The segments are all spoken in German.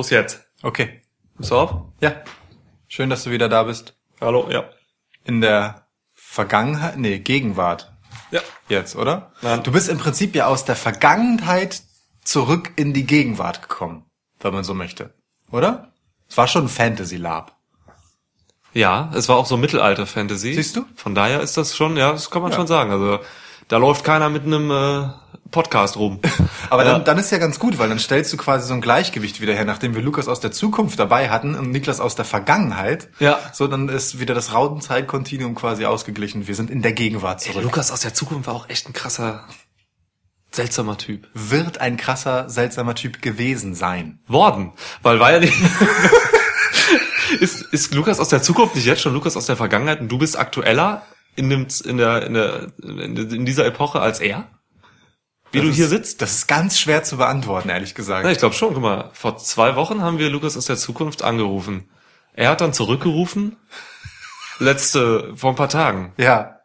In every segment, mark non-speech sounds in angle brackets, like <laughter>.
Los jetzt. Okay. Bist du auf? Ja. Schön, dass du wieder da bist. Hallo, ja. In der Vergangenheit, nee, Gegenwart Ja. jetzt, oder? Nein. Du bist im Prinzip ja aus der Vergangenheit zurück in die Gegenwart gekommen, wenn man so möchte. Oder? Es war schon ein Fantasy Lab. Ja, es war auch so Mittelalter-Fantasy. Siehst du? Von daher ist das schon, ja, das kann man Ja. schon sagen. Also da läuft keiner mit einem äh, Podcast rum. <laughs> Aber dann, dann ist ja ganz gut, weil dann stellst du quasi so ein Gleichgewicht wieder her, nachdem wir Lukas aus der Zukunft dabei hatten und Niklas aus der Vergangenheit. Ja. So, dann ist wieder das Raudenzeit-Kontinuum quasi ausgeglichen. Wir sind in der Gegenwart Ey, zurück. Lukas aus der Zukunft war auch echt ein krasser, seltsamer Typ. Wird ein krasser, seltsamer Typ gewesen sein. Worden. Weil war ja nicht. <laughs> ist, ist Lukas aus der Zukunft nicht jetzt schon Lukas aus der Vergangenheit und du bist aktueller in, dem, in, der, in, der, in, dieser Epoche als er? Wie Das du ist, hier sitzt? Das ist ganz schwer zu beantworten, ehrlich gesagt. Ja, ich glaube schon. Guck mal, vor zwei Wochen haben wir Lukas aus der Zukunft angerufen. Er hat dann zurückgerufen. Letzte, vor ein paar Tagen. Ja.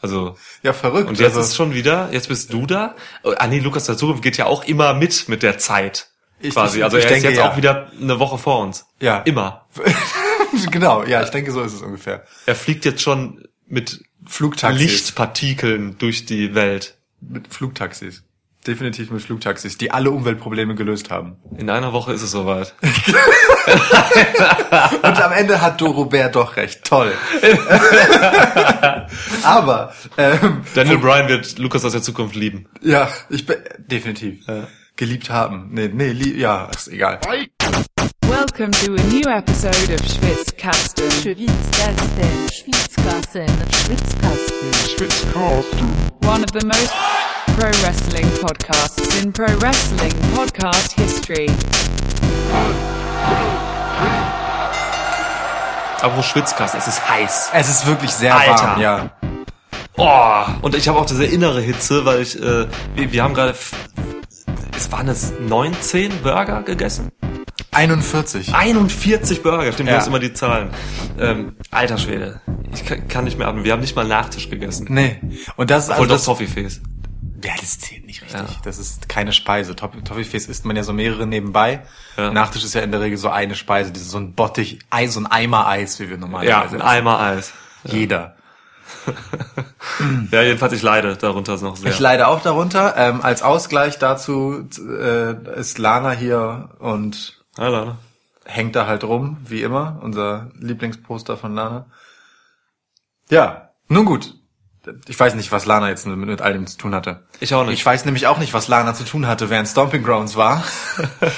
Also, Ja, verrückt. und jetzt Also, ist schon wieder, jetzt bist du da. Ah nee, Lukas aus der Zukunft geht ja auch immer mit, mit der Zeit. Ich- quasi. also ich er denke, ist jetzt ja. auch wieder eine Woche vor uns. Ja. Immer. <laughs> genau, ja, ich denke, so ist es ungefähr. Er fliegt jetzt schon mit Flugtaxis. Lichtpartikeln durch die Welt. Mit Flugtaxis. Definitiv mit Flugtaxis, die alle Umweltprobleme gelöst haben. In einer Woche ist es soweit. <laughs> Und am Ende hat Dorobert doch recht. Toll. <laughs> Aber, ähm, Daniel Bryan wird Lukas aus der Zukunft lieben. ja, ich bin, definitiv. Geliebt haben. Nee, nee, lieb, ja, ist egal. Welcome to a new episode of Schwitzkasten. Schwitzkasten, Schwitzkasten, Schwitzkasten. one of the most pro wrestling podcasts in pro wrestling podcast history. Aber Schwitzkasten, es ist heiß. Es ist wirklich sehr Alter. warm, ja. Oh, und ich habe auch diese innere Hitze, weil ich, äh, wir, wir haben gerade, es waren es 19 Burger gegessen? 41. 41 Burger, stimmt, Ja. du hast immer die Zahlen. Ähm, alter Schwede, ich kann, kann nicht mehr atmen. Wir haben nicht mal Nachtisch gegessen. Nee. Und das ist Obwohl also das Toffifees. Ja, das zählt nicht richtig. Ja. Das ist keine Speise. Toff- Toffifees isst man ja so mehrere nebenbei. Ja. Nachtisch ist ja in der Regel so eine Speise, dieses so ein Bottich, Eis, so ein Eimer Eis, wie wir Ja, normalerweise ein Eimer Eis. Jeder. <laughs> Ja, jedenfalls, ich leide darunter noch sehr. Ich leide auch darunter. Ähm, als Ausgleich dazu äh, ist Lana hier und Ja, Lana. hängt da halt rum, wie immer. Unser Lieblingsposter von Lana. Ja, nun gut. Ich weiß nicht, was Lana jetzt mit, mit all dem zu tun hatte. Ich auch nicht. Ich weiß nämlich auch nicht, was Lana zu tun hatte, während Stomping Grounds war.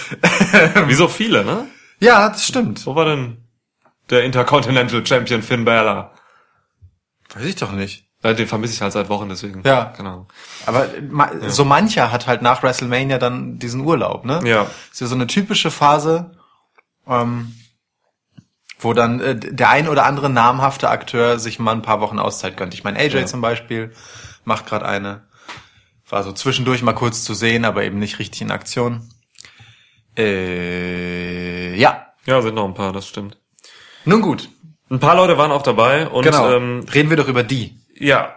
<laughs> Wie so viele, ne? ja, das stimmt. Wo war denn der Intercontinental Champion Finn Balor? Weiß ich doch nicht. Äh, Den vermisse ich halt seit Wochen, deswegen. Ja. Genau. Aber ma so mancher hat halt nach WrestleMania dann diesen Urlaub, ne? Ja. Ist ja so eine typische Phase, ähm, wo dann äh, der ein oder andere namhafte Akteur sich mal ein paar Wochen Auszeit gönnt. Ich meine, AJ Ja. zum Beispiel macht gerade eine. War so zwischendurch mal kurz zu sehen, aber eben nicht richtig in Aktion. Äh, ja. Ja, sind noch ein paar, das stimmt. Nun gut. Ein paar Leute waren auch dabei und Genau. ähm, Reden wir doch über die. ja,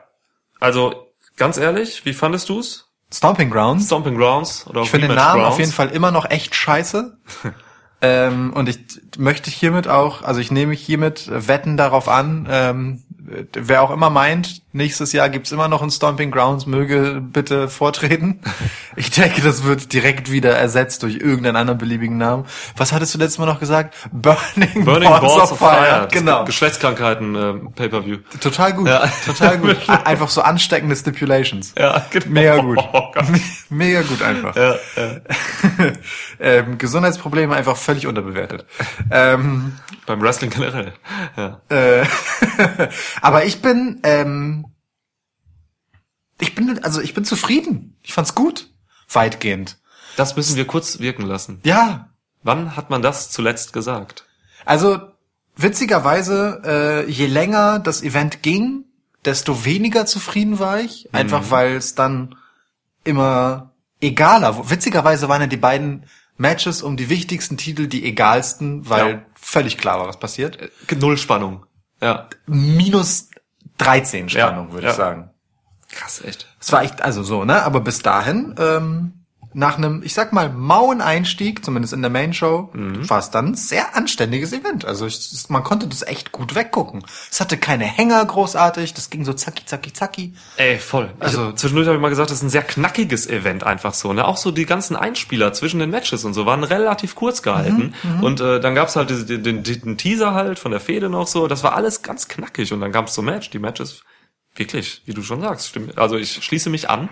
also ganz ehrlich, wie fandest du's? Stomping Grounds. Stomping Grounds oder Ich finde den Namen Grounds? auf jeden Fall immer noch echt scheiße. <laughs> ähm, und ich möchte hiermit auch, also ich nehme hiermit Wetten darauf an, ähm, wer auch immer meint, nächstes Jahr gibt's immer noch ein Stomping Grounds, möge bitte vortreten. <laughs> Ich denke, das wird direkt wieder ersetzt durch irgendeinen anderen beliebigen Namen. Was hattest du letztes Mal noch gesagt? Burning, Burning Balls, of Fire. Genau. Geschlechtskrankheiten ähm, Pay-per-View. Total gut. Ja. Total gut. <laughs> Einfach so ansteckende Stipulations. Ja, genau. Mega gut. Oh. <laughs> Mega gut einfach. Ja, ja. ähm, Gesundheitsprobleme einfach völlig unterbewertet. ähm, Beim Wrestling generell. Ja. äh, aber ich bin, ähm, ich bin, also ich bin zufrieden. Ich fand's gut. Weitgehend. Das müssen wir kurz wirken lassen. Ja. Wann hat man das zuletzt gesagt? Also witzigerweise, äh, je länger das Event ging, desto weniger zufrieden war ich. Einfach weil es dann immer egaler. Witzigerweise waren ja die beiden Matches um die wichtigsten Titel die egalsten, weil Ja. völlig klar war, was passiert. Null Spannung. Ja. Minus 13 Spannung, Ja, würde ja. ich sagen. Krass, echt. Es war echt, also so, ne? Aber bis dahin ähm, nach einem, ich sag mal, mauen Einstieg, zumindest in der Main Show, Mhm. war es dann ein sehr anständiges Event. Also ich, man konnte das echt gut weggucken. Es hatte keine Hänger großartig, das ging so zacki, zacki, zacki. Ey, voll. Also- Also zwischendurch habe ich mal gesagt, das ist ein sehr knackiges Event einfach so. Ne? Auch so die ganzen Einspieler zwischen den Matches und so waren relativ kurz gehalten. und äh, dann gab's halt den, den, den Teaser halt von der Fehde noch so. Das war alles ganz knackig und dann gab's so Match. Die Matches wirklich, wie du schon sagst, stimmt. Also ich schließe mich an.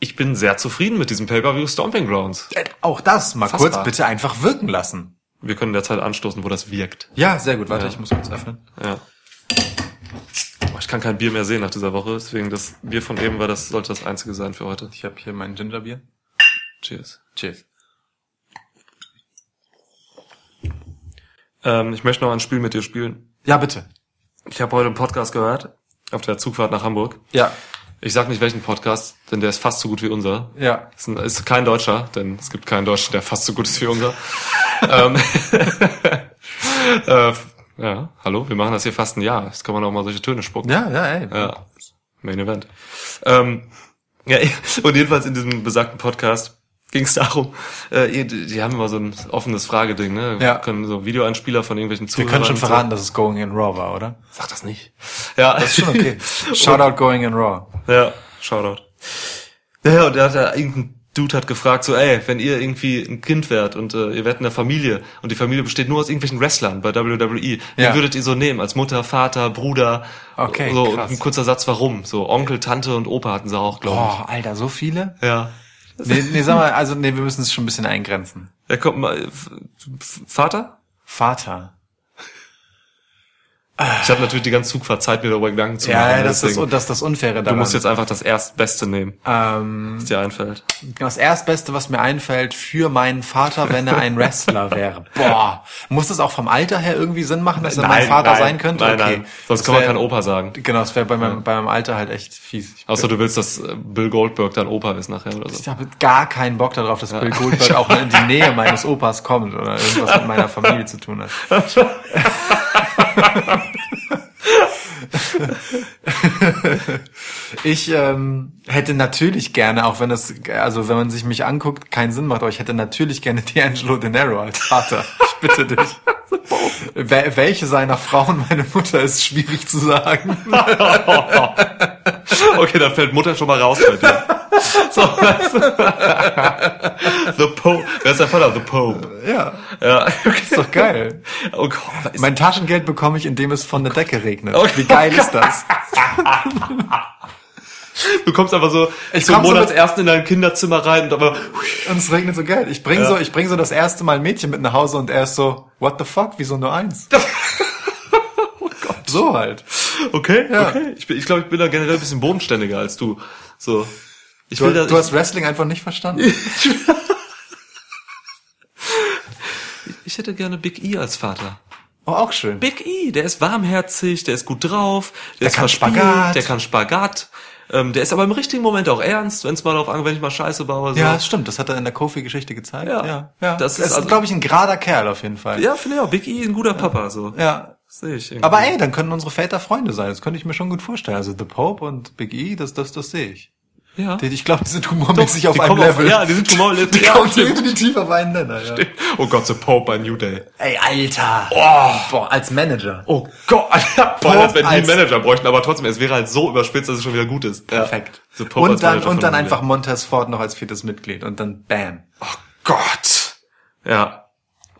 Ich bin sehr zufrieden mit diesem Pay-per-View Stomping Grounds. Äh, Auch das mal Fassbar. kurz bitte einfach wirken lassen. Wir können derzeit anstoßen, wo das wirkt. Ja, sehr gut. Warte, Ja. ich muss kurz öffnen. Ja. Boah, ich kann kein Bier mehr sehen nach dieser Woche, deswegen das Bier von eben war das sollte das einzige sein für heute. Ich habe hier mein Gingerbier. Cheers. Cheers. Ähm, ich möchte noch ein Spiel mit dir spielen. Ja, bitte. Ich habe heute einen Podcast gehört auf der Zugfahrt nach Hamburg. Ja, Ich sag nicht welchen Podcast, denn der ist fast so gut wie unser. ja. Ist, ein, ist kein Deutscher, denn es gibt keinen Deutschen, der fast so gut ist wie unser. <laughs> ähm, <laughs> äh, ja, hallo, wir machen das hier fast ein Jahr. Jetzt kann man auch mal solche Töne spucken. Ja, ja, ey. Ja, Main Event. Ähm, ja, <laughs> und jedenfalls in diesem besagten Podcast ging es darum, äh, die haben immer so ein offenes Frageding, ne? Ja. Können so Videoeinspieler von irgendwelchen Wir Zuhörern. können schon so- verraten, dass es Going in Raw war, oder? Sag das nicht. Ja, Das ist schon okay. <laughs> Shoutout Going in Raw. Ja, Shoutout. Ja, und der hat ja, irgendein Dude hat gefragt, so, ey, wenn ihr irgendwie ein Kind wärt und äh, ihr wärt in einer Familie und die Familie besteht nur aus irgendwelchen Wrestlern bei WWE, Ja. wen würdet ihr so nehmen? Als Mutter, Vater, Bruder? Okay, So, und krass. ein kurzer Satz, warum? So, Onkel, Tante und Opa hatten sie auch, glaube Boah, Alter, so viele? ich. Ja. Nee, nee, sag mal, also nee, wir müssen es schon ein bisschen eingrenzen. Ja, kommt mal, F- Vater? Vater. Ich habe natürlich die ganze Zugfahrt Zeit, mir darüber Gedanken zu machen. Ja, das ist, deswegen- das, das ist das Unfaire daran. du musst jetzt einfach das Erstbeste nehmen, ähm, was dir einfällt. das Erstbeste, was mir einfällt für meinen Vater, wenn er ein Wrestler wäre. <laughs> Boah, muss das auch vom Alter her irgendwie Sinn machen, dass er mein Vater sein könnte? Nein, okay. nein. Sonst Das kann man wär- kein Opa sagen. Genau, das wäre bei meinem, bei meinem Alter halt echt fies. Ich, Außer du willst, dass äh, Bill Goldberg dein Opa ist nachher oder so. ich habe gar keinen Bock darauf, dass Bill <laughs> Goldberg auch mal in die Nähe meines Opas kommt oder irgendwas mit meiner Familie zu tun hat. <laughs> <laughs> Ich ähm, hätte natürlich gerne, auch wenn das, also wenn man sich mich anguckt, keinen Sinn macht, aber ich hätte natürlich gerne D'Angelo De Niro als Vater. Ich bitte dich. <laughs> Wel welche seiner Frauen meine Mutter ist schwierig zu sagen. <laughs> Okay, dann fällt Mutter schon mal raus bei dir. So, weißt du? The Pope. Wer ist der Vater? The Pope. Ja, Ja, okay. ist doch geil. Oh Gott. Mein Taschengeld bekomme ich, indem es von der Decke regnet. Okay. Wie geil ist das? du kommst einfach so Ich zum komm so Monatsersten in dein Kinderzimmer rein und aber Und es regnet so geil. Ich bring Ja. so, ich bring so das erste Mal ein Mädchen mit nach Hause und er ist so, what the fuck, wieso nur eins? <laughs> oh Gott. So halt. Okay, Ja. okay. Ich, bin- ich glaube, ich bin da generell ein bisschen bodenständiger als du. So. Ich Du, will du hast Wrestling einfach nicht verstanden? ich, <laughs> ich hätte gerne Big E als Vater. Oh, auch schön. Big E, der ist warmherzig, der ist gut drauf, der, Der ist kann verspielt, Spagat. der kann Spagat. Ähm, der ist aber im richtigen Moment auch ernst, wenn es mal darauf angeht, wenn ich mal Scheiße baue. So. Ja, das stimmt. Das hat er in der Kofi-Geschichte gezeigt. Ja. ja. ja. Das Das ist also- glaube ich, ein gerader Kerl auf jeden Fall. ja finde ich auch. Big E, ein guter Papa, so. ja. Sehe ich irgendwie. Aber ey, dann können unsere Väter Freunde sein. Das könnte ich mir schon gut vorstellen. Also The Pope und Big E, das, das, das sehe ich. Ja. Ich glaube, die sind humormäßig Doch, auf die einem kommen auf- Level. ja, die sind humormäßig- Die ja, kommen stimmt. definitiv auf einen Nenner. Ja. Oh Gott, The Pope bei New Day. Ey, Alter. Boah, als Manager. Oh Gott, <laughs> Vor allem, als wenn die einen als- Manager bräuchten, aber trotzdem, es wäre halt so überspitzt, dass es schon wieder gut ist. Perfekt. Ja. The Pope als Und dann, und dann einfach. Montez Ford noch als viertes Mitglied und dann bam. Oh Gott. Ja.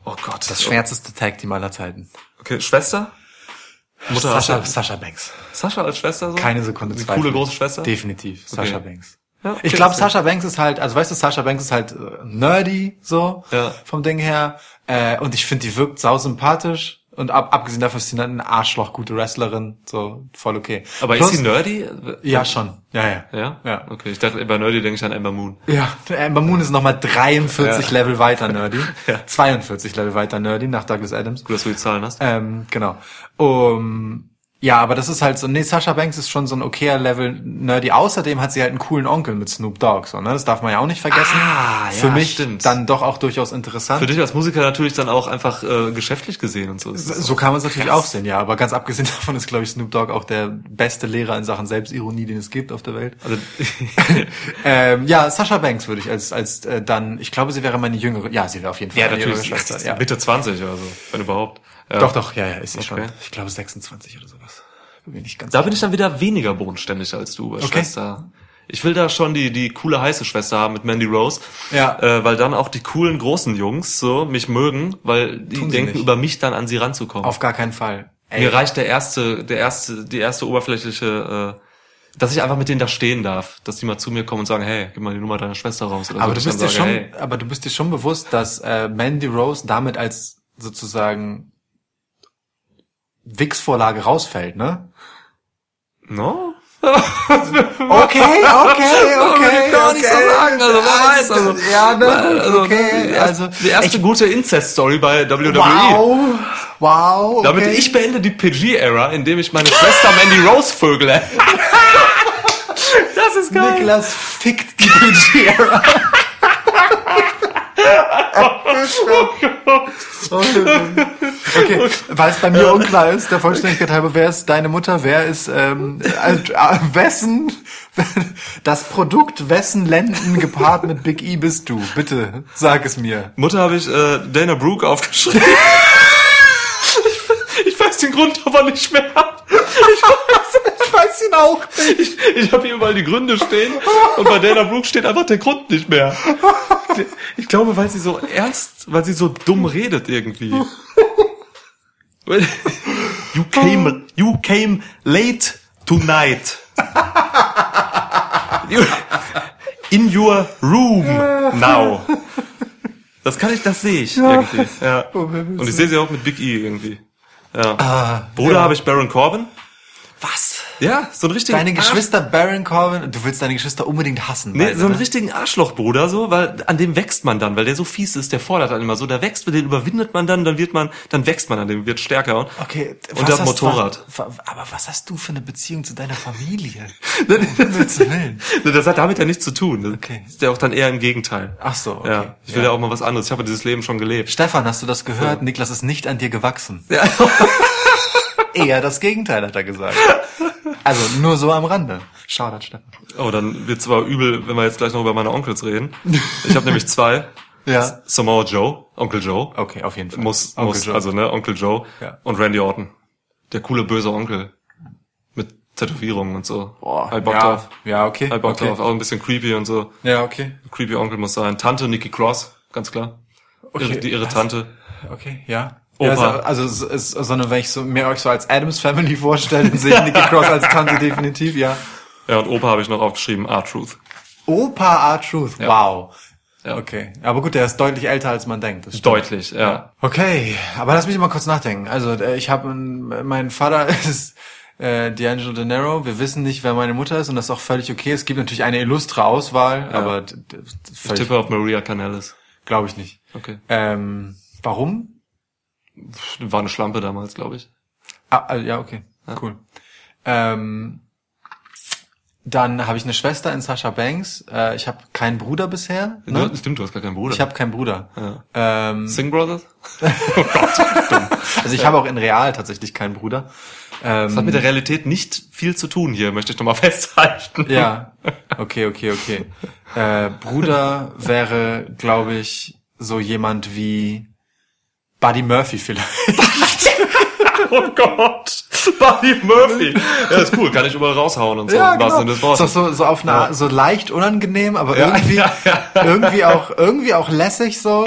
Oh Gott. Das schwärzeste Tag Team aller Zeiten. Okay, Schwester? Mutter Sascha, Sascha, Sascha Banks. Sascha als Schwester so? Keine Sekunde Eine coole große Schwester? Definitiv. Okay. Banks. Ja, okay, ich glaube, Sasha Banks ist halt, also weißt du, Sasha Banks ist halt äh, nerdy, so, Ja. vom Ding her. Äh, und ich finde, die wirkt sau sympathisch. Und ab, abgesehen davon ist sie ein Arschloch, gute Wrestlerin, so, voll okay. Aber Plus- ist sie nerdy? Ja, schon. Ja, ja. Ja? Ja. Okay, ich dachte, bei nerdy denke ich an Ember Moon. Ja, Amber Moon ist nochmal 43 Ja. Level weiter nerdy. <laughs> Ja. 42 Level weiter nerdy nach Douglas Adams. Gut, dass du die Zahlen hast. Ähm, genau. Um, Ja, aber das ist halt so, nee, Sasha Banks ist schon so ein okayer Level nerdy. Außerdem hat sie halt einen coolen Onkel mit Snoop Dogg, so, ne? Das darf man ja auch nicht vergessen. Ah, Für ja, mich stimmt. dann doch auch durchaus interessant. Für dich als Musiker natürlich dann auch einfach äh, geschäftlich gesehen und so. es so kann man es natürlich auch sehen, ja. Aber ganz abgesehen <laughs> davon ist, glaube ich, Snoop Dogg auch der beste Lehrer in Sachen Selbstironie, den es gibt auf der Welt. Also, <laughs> Ähm, ja, Sasha Banks würde ich als als äh, dann, ich glaube, sie wäre meine jüngere, ja, sie wäre auf jeden Fall ja, meine natürlich. jüngere Schwester. <laughs> Ja. Mitte 20 oder so, wenn überhaupt. Ja. Doch, doch, ja, ja, ist sie Okay. schon. Ich glaube 26 oder sowas. Bin nicht ganz Da bin ich dann wieder weniger bodenständig als du bei Okay. Schwester. Ich will da schon die, die coole heiße Schwester haben mit Mandy Rose. Ja. Äh, weil dann auch die coolen großen Jungs so mich mögen, weil die denken, nicht. über mich dann an sie ranzukommen. auf gar keinen Fall. Ey, Mir reicht der erste, der erste, die erste oberflächliche, äh, dass ich einfach mit denen da stehen darf, dass die mal zu mir kommen und sagen, hey, gib mal die Nummer deiner Schwester raus. Oder aber so, du ich bist dir dann schon, sage, hey, aber du bist dir schon bewusst, dass äh, Mandy Rose damit als sozusagen Wix-Vorlage rausfällt, ne? no? <laughs> Okay, okay, <laughs> okay. gar nicht so sagen, also wer weiß, also, ja, ne, also, okay, die also erste, die erste gute Incest-Story bei WWE. wow, wow, okay. Damit ich beende die PG-Ära, indem ich meine Schwester Mandy Rose vögele. <laughs> das ist geil. Niklas fickt die PG-Era. Okay, weil es bei mir unklar ist, der Vollständigkeit halber, wer ist deine Mutter, wer ist ähm, äh, äh, wessen das Produkt wessen Lenden gepaart mit Big E bist du? Bitte sag es mir. Mutter habe ich äh, Dana Brooke aufgeschrieben. ich, <laughs> ich weiß den Grund aber nicht mehr. Ich weiß ihn auch nicht. Ich, ich habe hier überall die Gründe stehen und bei Dana Brooke steht einfach der Grund nicht mehr. Ich glaube, weil sie so ernst, weil sie so dumm redet irgendwie. You came, you came late tonight. In your room now. Das kann ich, das sehe ich irgendwie. Ja. Und ich sehe sie auch mit Big E irgendwie. Ja. Bruder habe ich Baron Corbin. Was? Ja, so ein richtiger Deine Geschwister Baron Corbin, du willst deine Geschwister unbedingt hassen. Nee, beide, so einen ne? richtigen Arschlochbruder, so, weil an dem wächst man dann, weil der so fies ist, der fordert dann immer so, da wächst, den überwindet man dann, dann wird man, dann wächst man an dem, wird stärker. Und, Okay, und der hast- Motorrad. wa- aber was hast du für eine Beziehung zu deiner Familie? <laughs> Willen. Das hat damit ja nichts zu tun. Das Okay. ist ja auch dann eher im Gegenteil. Ach so, okay. Ja, ich will ja. auch mal was anderes. Ich habe dieses Leben schon gelebt. Stefan, hast du das gehört? Niklas ist nicht an dir gewachsen. Ja. <laughs> Eher das Gegenteil, hat er gesagt. Also nur so am Rande. Shoutout, Stefan. Oh, dann wird's aber übel, wenn wir jetzt gleich noch über meine Onkels reden. Ich habe nämlich zwei. Ja. Samoa Joe, Onkel Joe. Okay, auf jeden Fall. Muss, Onkel muss, Joe. also ne, Onkel Joe Ja. und Randy Orton. Der coole böse Onkel. Mit Tätowierungen und so. Boah, Hab Bock ja, drauf. ja, okay. Hab Bock okay. drauf. Auch ein bisschen creepy und so. Ja, okay. Creepy Onkel muss sein. Tante Nikki Cross, ganz klar. Okay. Ihre, die ihre Tante. Okay, ja. Opa. Ja, also, also es ist, sondern wenn ich so, mir euch so als Adams Family <laughs> vorstelle, dann sehe ich Nicky Cross als Tante definitiv, ja. Ja, und Opa habe ich noch aufgeschrieben, R-Truth. Opa R-Truth, wow. Ja. Okay, aber gut, der ist deutlich älter, als man denkt. Deutlich, ja. Okay, aber lass mich mal kurz nachdenken. Also äh, ich habe, mein Vater <laughs> ist äh, D'Angelo De Niro. Wir wissen nicht, wer meine Mutter ist und das ist auch völlig okay. Es gibt natürlich eine illustre Auswahl, aber d- d- Ich tippe auf Maria Canellis. glaube ich nicht. Okay. Ähm, warum? War eine Schlampe damals, glaube ich. Ah, ah, ja, okay, cool. Ähm, dann habe ich eine Schwester in Sasha Banks. Äh, ich habe keinen Bruder bisher. Ne? Du, stimmt, du hast gar keinen Bruder. Ich habe keinen Bruder. Ja. Ähm, Sing Brothers? <laughs> also ich habe auch in Real tatsächlich keinen Bruder. Ähm, Das hat mit der Realität nicht viel zu tun hier, möchte ich nochmal <laughs> festhalten. Ja, okay, okay, okay. Äh, Bruder wäre, glaube ich, so jemand wie Buddy Murphy vielleicht. <laughs> Oh Gott. Buddy Murphy. Ja, ist cool, kann ich überall raushauen und so. im wahrsten Sinne des Ist so, so auf eine Art, so leicht unangenehm, aber Ja, irgendwie, ja, ja. irgendwie auch, irgendwie auch lässig so.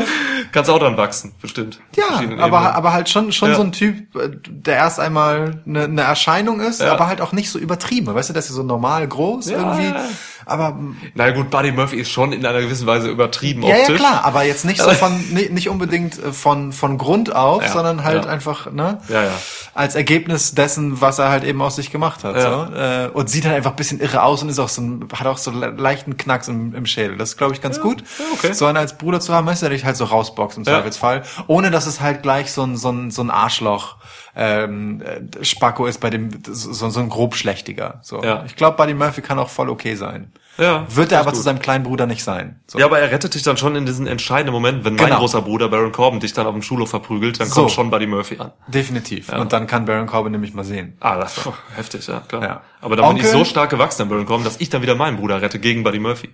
Kannst auch dran wachsen, bestimmt. Ja, aber, aber halt schon, schon Ja. so ein Typ, äh, der erst einmal eine, eine Erscheinung ist, Ja. aber halt auch nicht so übertrieben. Weißt du, dass er so normal groß Ja, irgendwie, ja. Aber Na gut, Buddy Murphy ist schon in einer gewissen Weise übertrieben Ja, ja, optisch. klar, aber jetzt nicht so von, nicht, unbedingt äh, von, von Grund auf, Ja, sondern halt ja. einfach, ne? Ja, ja. Als Ergebnis dessen, was er halt eben aus sich gemacht hat, Ja. so. Äh, und sieht halt einfach ein bisschen irre aus und ist auch so ein, hat auch so le- leichten Knacks im, im Schädel. Das ist, glaube ich, ganz gut. okay. So einen als Bruder zu haben, ist ja dich halt so rausboxt im Ja. Zweifelsfall. Ohne dass es halt gleich so ein, so ein, so ein Arschloch, ähm, äh, Spacko ist bei dem so, so ein grobschlächtiger. So. Ja. Ich glaube, Buddy Murphy kann auch voll okay sein. Ja, Wird er ist aber gut. zu seinem kleinen Bruder nicht sein. So. Ja, aber er rettet dich dann schon in diesen entscheidenden Moment, wenn mein Genau. großer Bruder Baron Corbin dich dann auf dem Schulhof verprügelt, dann So. kommt schon Buddy Murphy an. Definitiv. Und dann kann Baron Corbin nämlich mal sehen. Ah, das war heftig, ja, klar. Ja. Aber dann bin ich Onkel? so stark gewachsen an Baron Corbin, dass ich dann wieder meinen Bruder rette gegen Buddy Murphy.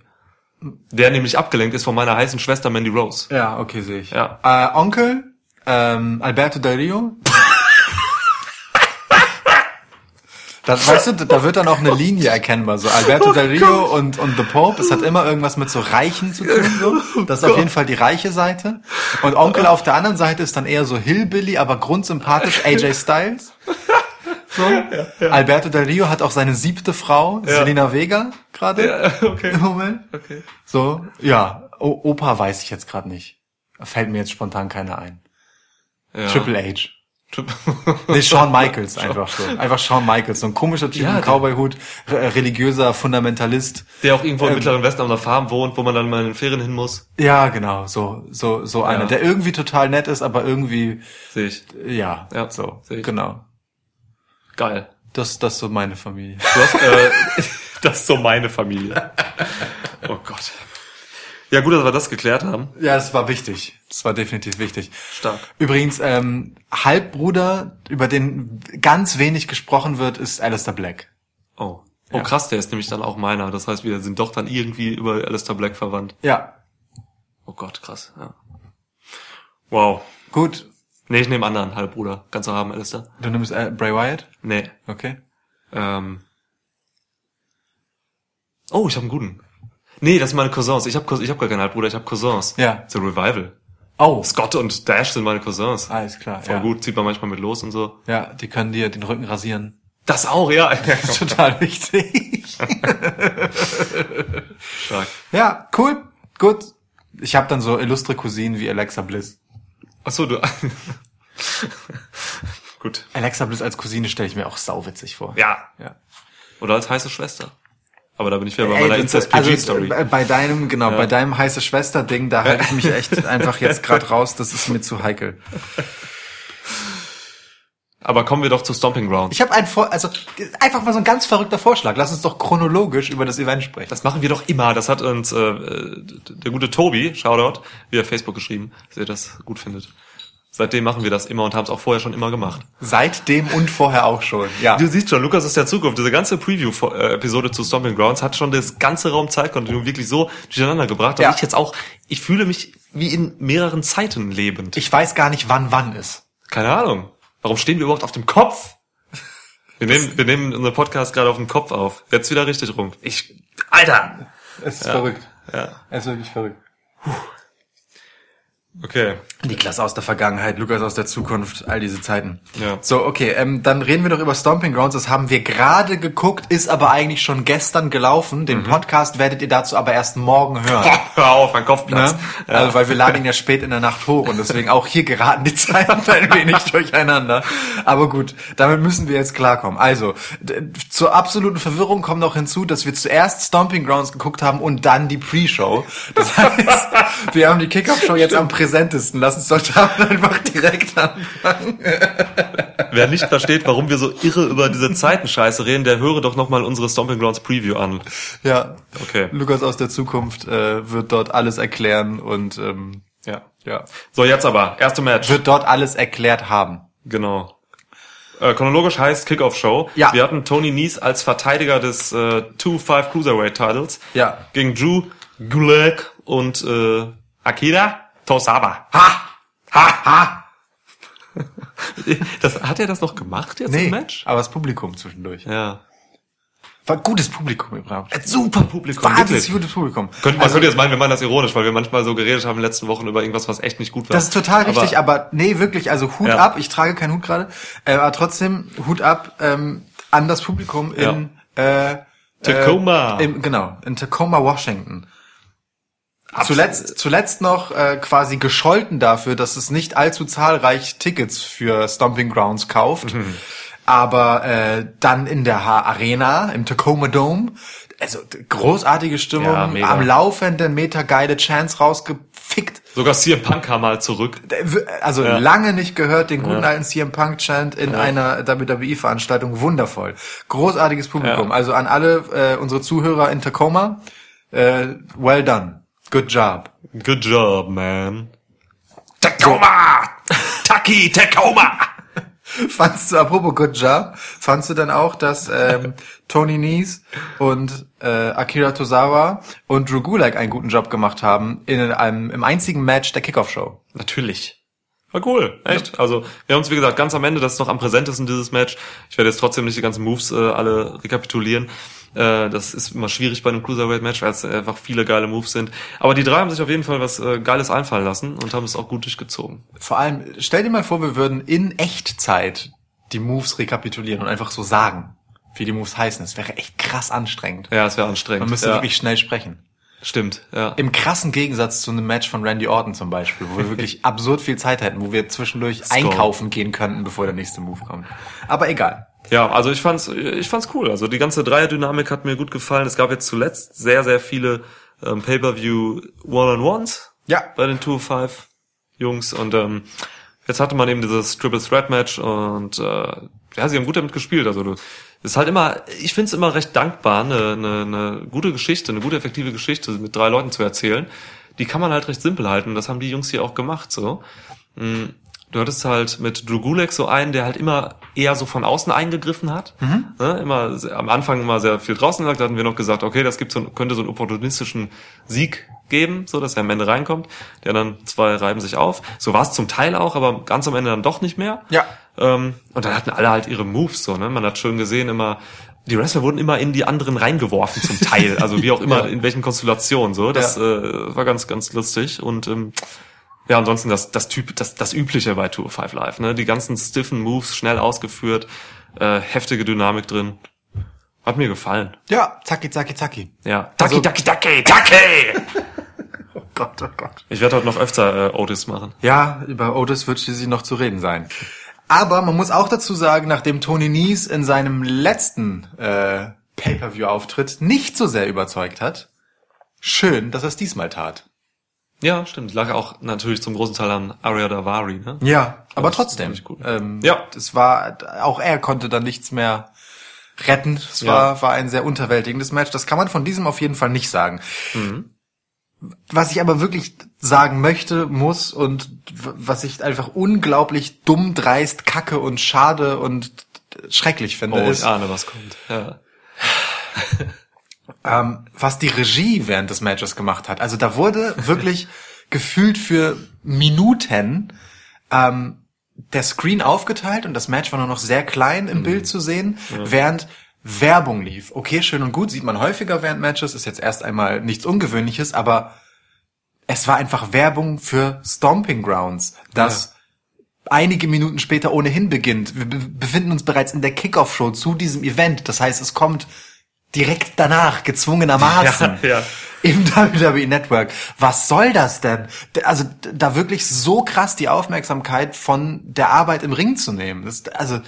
Der nämlich abgelenkt ist von meiner heißen Schwester Mandy Rose. Ja, okay, sehe ich. Ja. Äh, Onkel, ähm, Alberto Del Rio. <laughs> Das, weißt du, da wird dann auch eine Linie erkennbar. So Alberto Del Rio und, und The Pope, es hat immer irgendwas mit so Reichen zu tun. So. Das ist auf jeden Fall die reiche Seite. Und Onkel auf der anderen Seite ist dann eher so Hillbilly, aber grundsympathisch AJ <laughs> Styles. So. Alberto Del Rio hat auch seine siebte Frau, Selena Vega, gerade Ja, <laughs> okay. im Moment. Okay. So, ja, o Opa weiß ich jetzt gerade nicht. Fällt mir jetzt spontan keiner ein. Ja. Triple H. Nee, Shawn <laughs> Michaels einfach so. Einfach Shawn Michaels, so ein komischer Typ Ja, im Cowboy-Hut, re- religiöser Fundamentalist. Der auch irgendwo im Ähm. mittleren Westen auf einer Farm wohnt, wo man dann mal in den Ferien hin muss. Ja, genau, so, so, so einer, Ja. der irgendwie total nett ist, aber irgendwie, Sehe ich. ja, Ja, so, sehe ich. genau. Geil. Das, das ist so meine Familie. Du hast, äh, <laughs> das ist so meine Familie. <laughs> Oh Gott. Ja, gut, dass wir das geklärt haben. Ja, das war wichtig. Das war definitiv wichtig. Stark. Übrigens, ähm, Halbbruder, über den ganz wenig gesprochen wird, ist Alistair Black. Oh. Oh, krass, der ist nämlich dann auch meiner. Das heißt, wir sind doch dann irgendwie über Alistair Black verwandt. Ja, Oh Gott, krass, ja. Wow. gut. Nee, ich nehme anderen Halbbruder. Kannst du haben, Alistair? Du nimmst äh, Bray Wyatt? Nee. Okay. Ähm. Oh, ich habe einen guten. Nee, das sind meine Cousins. Ich habe ich hab gar keinen Halbbruder, ich habe Cousins. Ja. The Revival. Oh, Scott und Dash sind meine Cousins. alles klar. Voll ja. gut, zieht man manchmal mit los und so. Ja, die können dir den Rücken rasieren. Das auch, ja. <laughs> Total wichtig. Stark. ja, cool, gut. Ich habe dann so illustre Cousinen wie Alexa Bliss. Ach so, du. <laughs> gut. Alexa Bliss als Cousine stelle ich mir auch sauwitzig vor. Ja. ja. Oder als heiße Schwester. Aber da bin ich wieder bei Ey, meiner Incest-PG-Story. Also, bei deinem, genau, Ja. bei deinem heiße Schwester-Ding, da halte ich mich <laughs> echt einfach jetzt gerade raus. Das ist mir zu heikel. Aber kommen wir doch zu Stomping Grounds. Ich habe einen Vor also einfach mal so ein ganz verrückter Vorschlag. Lass uns doch chronologisch über das Event sprechen. Das machen wir doch immer. Das hat uns äh, äh, der gute Tobi, Shoutout, via Facebook geschrieben, dass ihr das gut findet. Seitdem machen wir das immer und haben es auch vorher schon immer gemacht. Seitdem und vorher auch schon. Ja. Du siehst schon, Lukas ist der Zukunft. Diese ganze Preview-Episode zu Stomping Grounds hat schon das ganze Raum Zeitkontinuum wirklich so durcheinander gebracht, dass Ja. ich jetzt auch, ich fühle mich wie in mehreren Zeiten lebend. Ich weiß gar nicht, wann wann ist. Keine Ahnung. Warum stehen wir überhaupt auf dem Kopf? Wir nehmen, wir nehmen unseren Podcast gerade auf dem Kopf auf. Jetzt wieder richtig rum. Ich, Alter! Es ist verrückt. Ja. Es ist wirklich verrückt. Okay. Niklas aus der Vergangenheit, Lukas aus der Zukunft, all diese Zeiten. Ja. So, okay, ähm, dann reden wir doch über Stomping Grounds. Das haben wir gerade geguckt, ist aber eigentlich schon gestern gelaufen. Den Podcast werdet ihr dazu aber erst morgen hören. <laughs> Hör auf, mein Kopfplatz. Ne? Also, weil wir laden ihn ja spät in der Nacht hoch und deswegen auch hier geraten die <laughs> Zeiten ein wenig durcheinander. Aber gut, damit müssen wir jetzt klarkommen. Also, zur absoluten Verwirrung kommt noch hinzu, dass wir zuerst Stomping Grounds geguckt haben und dann die Pre-Show. Das <laughs> heißt, wir haben die Kickoff-Show jetzt am präsentesten. Lass uns doch damit einfach direkt anfangen. Wer nicht versteht, warum wir so irre über diese Zeitenscheiße reden, der höre doch nochmal unsere Stomping Grounds Preview an. Ja. Okay. Lukas aus der Zukunft äh, wird dort alles erklären und ähm, Ja. ja, So, jetzt aber. Erste Match. wird dort alles erklärt haben. Genau. Äh, chronologisch heißt Kickoff-Show. Ja. Wir hatten Tony Nies als Verteidiger des äh, 2-5 Cruiserweight-Titles. Ja. Gegen Drew Gulak und äh, Akira Tosawa. Ha! Ha! Ha! <laughs> Das, hat er das noch gemacht jetzt Nee, im Match? aber das Publikum zwischendurch. Ja. War gutes Publikum überhaupt. Super Publikum. Wahnsinnig gutes Publikum. Könnte, man Also, könnte jetzt meinen, wir meinen das ironisch, weil wir manchmal so geredet haben in den letzten Wochen über irgendwas, was echt nicht gut war. das ist total richtig, aber, nee, wirklich, also Hut Ja. ab, ich trage keinen Hut gerade, äh, aber trotzdem Hut ab ähm, an das Publikum in äh, Tacoma. Äh, im, genau, in Tacoma, Washington. Zuletzt, zuletzt noch äh, quasi gescholten dafür, dass es nicht allzu zahlreich Tickets für Stomping Grounds kauft, Mhm. aber äh, dann in der H Arena im Tacoma Dome, also großartige Stimmung, Ja, am laufenden Meter geile Chance gefickt. Sogar CM Punk kam mal zurück. Also Ja. lange nicht gehört, den guten Ja. alten CM Punk Chant in einer WWE-Veranstaltung. Wundervoll. Großartiges Publikum. Also an alle äh, unsere Zuhörer in Tacoma, äh, well done. Good job. Good job, man. Tacoma! <laughs> Taki, Tacoma! Fandst du, apropos Good Job, fandst du dann auch, dass ähm, Tony Nese und äh, Akira Tozawa und Drew Gulak einen guten Job gemacht haben in einem im einzigen Match der Kickoff-Show? Natürlich. War cool, echt. Also wir haben uns, wie gesagt, ganz am Ende, das ist noch am präsentesten, dieses Match. Ich werde jetzt trotzdem nicht die ganzen Moves äh, alle rekapitulieren. Äh, das ist immer schwierig bei einem Cruiserweight-Match, weil es einfach viele geile Moves sind. Aber die drei haben sich auf jeden Fall was äh, Geiles einfallen lassen und haben es auch gut durchgezogen. Vor allem, stell dir mal vor, wir würden in Echtzeit die Moves rekapitulieren und einfach so sagen, wie die Moves heißen. Das wäre echt krass anstrengend. Ja, es wäre anstrengend. Man müsste ja, wirklich schnell sprechen. Stimmt, ja. Im krassen Gegensatz zu einem Match von Randy Orton zum Beispiel, wo wir wirklich <laughs> absurd viel Zeit hätten, wo wir zwischendurch einkaufen gehen könnten, bevor der nächste Move kommt. Aber egal. Ja, also ich fand's, ich fand's cool. Also die ganze Dreierdynamik hat mir gut gefallen. Es gab jetzt zuletzt sehr, sehr viele ähm, Pay-per-View One-on-Ones Ja. bei den 2-5 Jungs und ähm, jetzt hatte man eben dieses Triple Threat Match und äh, ja, sie haben gut damit gespielt. Also du, ist halt immer, ich find's immer recht dankbar, eine, eine, eine gute Geschichte, eine gute effektive Geschichte mit drei Leuten zu erzählen. Die kann man halt recht simpel halten. Das haben die Jungs hier auch gemacht. So. Mm, Du hattest halt mit Drew Gulak so einen, der halt immer eher so von außen eingegriffen hat. Ne? Immer am Anfang immer sehr viel draußen lag. Da hatten wir noch gesagt, okay, das gibt so, könnte so einen opportunistischen Sieg geben, so dass er am Ende reinkommt. Der dann zwei reiben sich auf. So war es zum Teil auch, aber ganz am Ende dann doch nicht mehr. Ja. Ähm, und dann hatten alle halt ihre Moves so, ne? Man hat schön gesehen, immer, die Wrestler wurden immer in die anderen reingeworfen zum Teil. <laughs> Also wie auch immer, Ja. in welchen Konstellationen so. Das Ja. äh, war ganz, ganz lustig. Und ähm, ja, ansonsten das, das Typ, das, das Übliche bei Tour 5 Live, ne? Die ganzen stiffen Moves, schnell ausgeführt, äh, heftige Dynamik drin. Hat mir gefallen. Ja, zacki, zacki, zacki. Ja. Also- Taki, taki, taki, taki! <laughs> Oh Gott, oh Gott. Ich werde heute noch öfter äh, Otis machen. Ja, über Otis wird schließlich noch zu reden sein. Aber man muss auch dazu sagen, nachdem Tony Nese in seinem letzten äh, Pay-per-view-Auftritt nicht so sehr überzeugt hat, schön, dass er es diesmal tat. Ja, stimmt. Lag auch natürlich zum großen Teil an Arya Davari, ne? Ja, aber Das trotzdem. Ähm, Ja. Es war, auch er konnte dann nichts mehr retten. Es Ja. war, war ein sehr unterwältigendes Match. Das kann man von diesem auf jeden Fall nicht sagen. Mhm. Was ich aber wirklich sagen möchte, muss und was ich einfach unglaublich dumm, dreist, kacke und schade und schrecklich finde, Oh, ist, ich ahne, was kommt. Ja. <laughs> ähm, was die Regie während des Matches gemacht hat. Also da wurde <laughs> wirklich gefühlt für Minuten ähm, der Screen aufgeteilt und das Match war nur noch sehr klein im Bild zu sehen, während Werbung lief. Okay, schön und gut, sieht man häufiger während Matches, ist jetzt erst einmal nichts Ungewöhnliches, aber es war einfach Werbung für Stomping Grounds, das einige Minuten später ohnehin beginnt. Wir be befinden uns bereits in der Kickoff-Show zu diesem Event. Das heißt, es kommt direkt danach, gezwungenermaßen, <laughs> Ja, ja. im WWE Network. Was soll das denn? Also da wirklich so krass die Aufmerksamkeit von der Arbeit im Ring zu nehmen. Das, also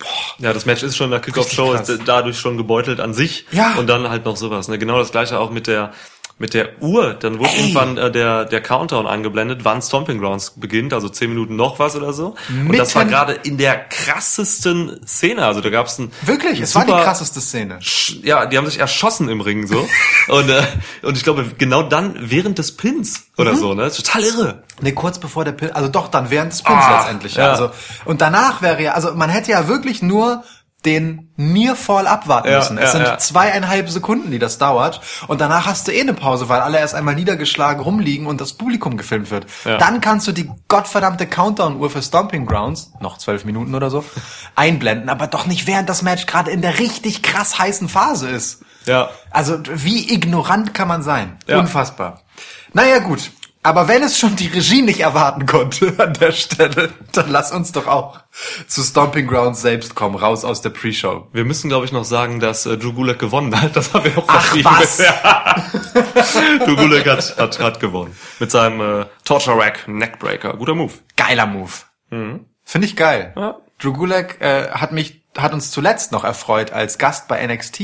d- Ja, das Match ist schon in der Kickoff-Show, ist dadurch schon gebeutelt an sich. Ja. Und dann halt noch sowas. Ne? Genau das gleiche auch mit der mit der Uhr. Dann wurde Ey. irgendwann äh, der der Countdown eingeblendet, wann Stomping Grounds beginnt, also zehn Minuten noch was oder so. Und das war Mitten- gerade in der krassesten Szene. Also da gab's ein wirklich, es war die krasseste Szene. Ja, die haben sich erschossen im Ring so. <laughs> und, äh, und ich glaube, genau dann während des Pins Mhm. oder so, ne? Total irre. Nee, kurz bevor der Pin, also doch, dann während des Pins Ah, letztendlich. Ja. Also, und danach wäre ja, also man hätte ja wirklich nur den Nearfall abwarten Ja, müssen. Es ja, sind ja. zweieinhalb Sekunden, die das dauert. Und danach hast du eh eine Pause, weil alle erst einmal niedergeschlagen rumliegen und das Publikum gefilmt wird. Dann kannst du die gottverdammte Countdown-Uhr für Stomping Grounds, noch zwölf Minuten oder so, <laughs> einblenden, aber doch nicht während das Match gerade in der richtig krass heißen Phase ist. Ja. Also wie ignorant kann man sein? Ja. Unfassbar. Naja gut, aber wenn es schon die Regie nicht erwarten konnte <laughs> an der Stelle, dann lass uns doch auch zu Stomping Grounds selbst kommen, raus aus der Pre-Show. Wir müssen, glaube ich, noch sagen, dass äh, Drew Gulak gewonnen hat. Das haben wir auch Ach, was? <laughs> Ja. Drew Gulak hat, hat, hat gewonnen. Mit seinem äh, Torture Rack Neckbreaker. Guter Move. Geiler Move. Finde ich geil. Ja. Drew Gulak äh, hat mich, hat uns zuletzt noch erfreut als Gast bei NXT.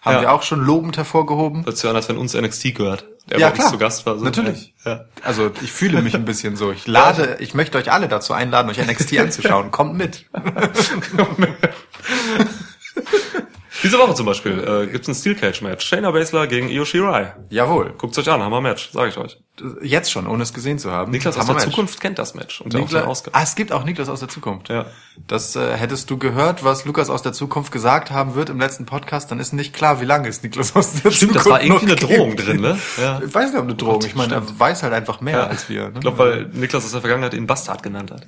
Haben Ja. wir auch schon lobend hervorgehoben. Hört sich an, als wenn uns NXT gehört. Der Ja, bei klar. zu Gast war. So. Natürlich. Ja. Also ich fühle mich ein bisschen so. Ich lade, ich möchte euch alle dazu einladen, euch NXT anzuschauen. <laughs> Kommt mit. <laughs> <laughs> Diese Woche zum Beispiel äh, gibt's ein Steel Cage Match. Shayna Baszler gegen Io Shirai. Jawohl. Guckt's euch an, Hammer Match, sage ich euch. Jetzt schon, ohne es gesehen zu haben. Niklas aus der Match. Zukunft kennt das Match und auch Niklas, den Ausgang. ah, es gibt auch Niklas aus der Zukunft. Ja. Das äh, hättest du gehört, was Lukas aus der Zukunft gesagt haben wird im letzten Podcast, dann ist nicht klar, wie lange es Niklas aus der Stimmt, Zukunft das war irgendwie eine Drohung gibt. drin, ne? Ja. Ich weiß nicht, ob eine Drohung. Ich meine, er weiß halt einfach mehr Ja. als wir. Ne? Ich glaube, weil Niklas aus der Vergangenheit ihn Bastard genannt hat.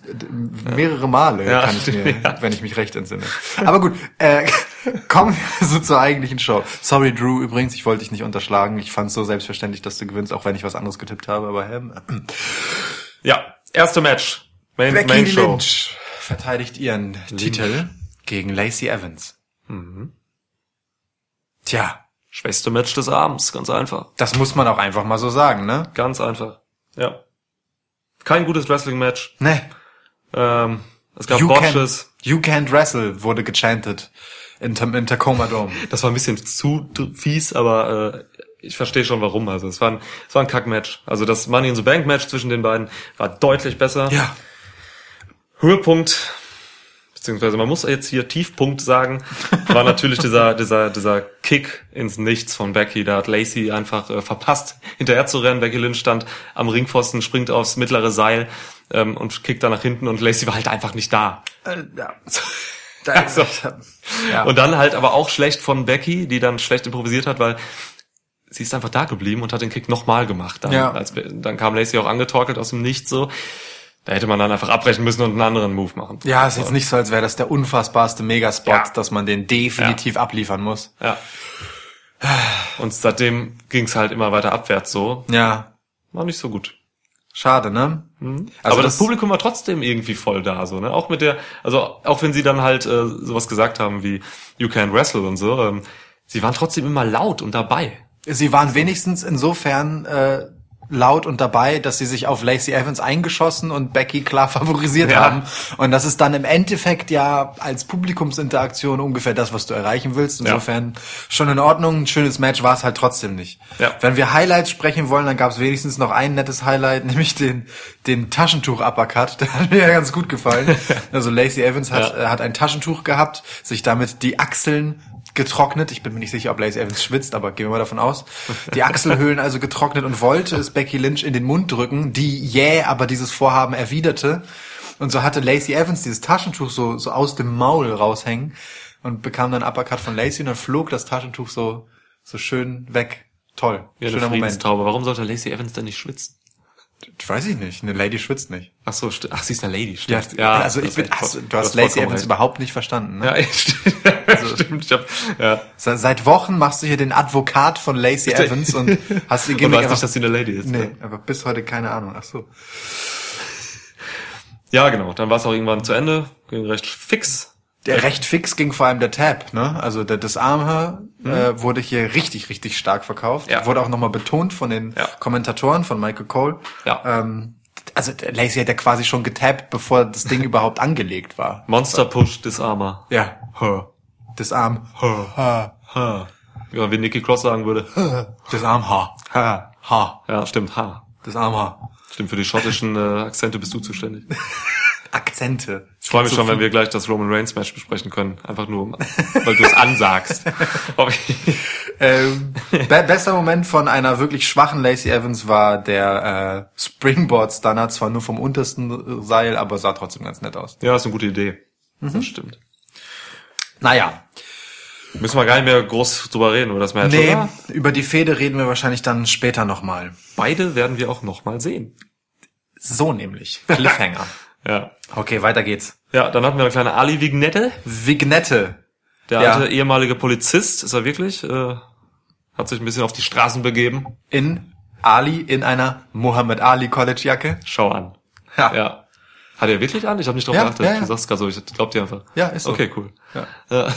mehrere Male, Ja, kann ich mir, <laughs> wenn ich mich recht entsinne. Aber gut, äh, kommen wir so zur eigentlichen Show. Sorry, Drew, übrigens, ich wollte dich nicht unterschlagen. Ich fand es so selbstverständlich, dass du gewinnst, auch wenn ich was anderes getippt habe. Aber ähm, <clears throat> Ja, erste Match. Main, Becky Main Show. Lynch verteidigt ihren Titel gegen Lacey Evans. Mhm. Tja, Schwächste Match des Abends, ganz einfach. das muss man auch einfach mal so sagen, ne? Ganz einfach. Ja. Kein gutes Wrestling-Match. Ne. Ähm, es gab You, can, Botches. you can't wrestle wurde gechantet in, in Tacoma Dome. Das war ein bisschen zu fies, aber äh, ich verstehe schon warum. Also es war ein, es war ein Kack-Match. Also das Money in the Bank Match zwischen den beiden war deutlich besser. Ja. Höhepunkt, beziehungsweise man muss jetzt hier Tiefpunkt sagen, war natürlich dieser, <laughs> dieser, dieser Kick ins Nichts von Becky. Da hat Lacey einfach äh, verpasst, hinterher zu rennen. Becky Lynch stand am Ringpfosten, springt aufs mittlere Seil ähm, und kickt da nach hinten und Lacey war halt einfach nicht da. Äh, ja. Da, Also. <laughs> ja. Und dann halt aber auch schlecht von Becky, die dann schlecht improvisiert hat, weil sie ist einfach da geblieben und hat den Kick nochmal gemacht. Dann, Ja. als, dann kam Lacey auch angetorkelt aus dem Nichts so. Da hätte man dann einfach abbrechen müssen und einen anderen Move machen. Ja, ist jetzt nicht so, als wäre das der unfassbarste Megaspot, Ja. dass man den definitiv abliefern muss. Ja. Und seitdem ging's halt immer weiter abwärts so. Ja, War nicht so gut. Schade, ne? Also Also aber das, das- Publikum war trotzdem irgendwie voll da, so, ne? Auch mit der, also auch wenn sie dann halt äh, sowas gesagt haben wie You can wrestle und so, ähm, sie waren trotzdem immer laut und dabei. Sie waren wenigstens insofern äh, laut und dabei, dass sie sich auf Lacey Evans eingeschossen und Becky klar <laughs> favorisiert Ja. haben. Und das ist dann im Endeffekt ja als Publikumsinteraktion ungefähr das, was du erreichen willst. Insofern schon in Ordnung. Ein schönes Match war es halt trotzdem nicht. Ja. Wenn wir Highlights sprechen wollen, dann gab es wenigstens noch ein nettes Highlight, <laughs> nämlich den, den Taschentuch-Uppercut. Der hat mir ja ganz gut gefallen. <laughs> Also Lacey Evans hat, Ja. äh, hat ein Taschentuch gehabt, sich damit die Achseln getrocknet. Ich bin mir nicht sicher, ob Lacey Evans schwitzt, aber gehen wir mal davon aus. Die Achselhöhlen also getrocknet und wollte es Becky Lynch in den Mund drücken, die jäh aber dieses Vorhaben erwiderte. Und so hatte Lacey Evans dieses Taschentuch so, so aus dem Maul raushängen und bekam dann Uppercut von Lacey und dann flog das Taschentuch so, so schön weg. Toll. Ja, Schöner Moment. Warum sollte Lacey Evans denn nicht schwitzen? Weiß ich nicht. Eine Lady schwitzt nicht. Ach so, ach, sie ist eine Lady, Ja, stimmt. also du ich hast bin, recht. also, du Du hast hast Lacey Evans recht. überhaupt nicht verstanden. Ne? Ja, <laughs> stimmt. stimmt. Ich hab, ja. Se- Seit Wochen machst du hier den Advokat von Lacey Evans und hast die Und Gimmick weiß einfach- nicht, dass sie eine Lady ist. Nee, ne? aber bis heute keine Ahnung. Ach so. Ja, genau. Dann war es auch irgendwann zu Ende. Ging recht fix. Der recht fix ging vor allem der Tab, ne? Also der, das Armhaar Mhm. äh, wurde hier richtig, richtig stark verkauft. Ja. Wurde auch nochmal betont von den Ja. Kommentatoren, von Michael Cole. Ja. Ähm, also Lacey hat ja quasi schon getappt, bevor das Ding <laughs> überhaupt angelegt war. Monster Push Disarmer. Ja. Ha. Das Arm. Ha. Ha. Ja, wie Nicky Cross sagen würde. Das Armhaar. Ha. Ha. Ja, stimmt. Ha. Das Armhaar. Stimmt, für die schottischen äh, Akzente bist du zuständig. <laughs> Akzente. Ich freue mich schon, wenn wir gleich das Roman Reigns Match besprechen können. Einfach nur, weil du es ansagst. <laughs> Ähm, be bester Moment von einer wirklich schwachen Lacey Evans war der äh, Springboard Stunner, zwar nur vom untersten Seil, aber sah trotzdem ganz nett aus. ja, ist eine gute Idee. Mhm. Das stimmt. Naja, Müssen wir gar nicht mehr groß drüber reden über das Match, nee, oder? über die Fehde reden wir wahrscheinlich dann später nochmal. Beide werden wir auch noch mal sehen. So nämlich. Cliffhanger. <laughs> Ja. Okay, weiter geht's. Ja, dann hatten wir eine kleine Ali-Vignette. Vignette. Der Ja. alte ehemalige Polizist, ist er wirklich, äh, hat sich ein bisschen auf die Straßen begeben. In Ali in einer Muhammad Ali College Jacke. Schau an. Ja. Ja. Hat er wirklich an? Ich habe nicht drauf Ja, geachtet. ja, ja. Du sagst gerade so, ich glaub dir einfach. Ja, ist so. Okay, cool. Ja. Ja.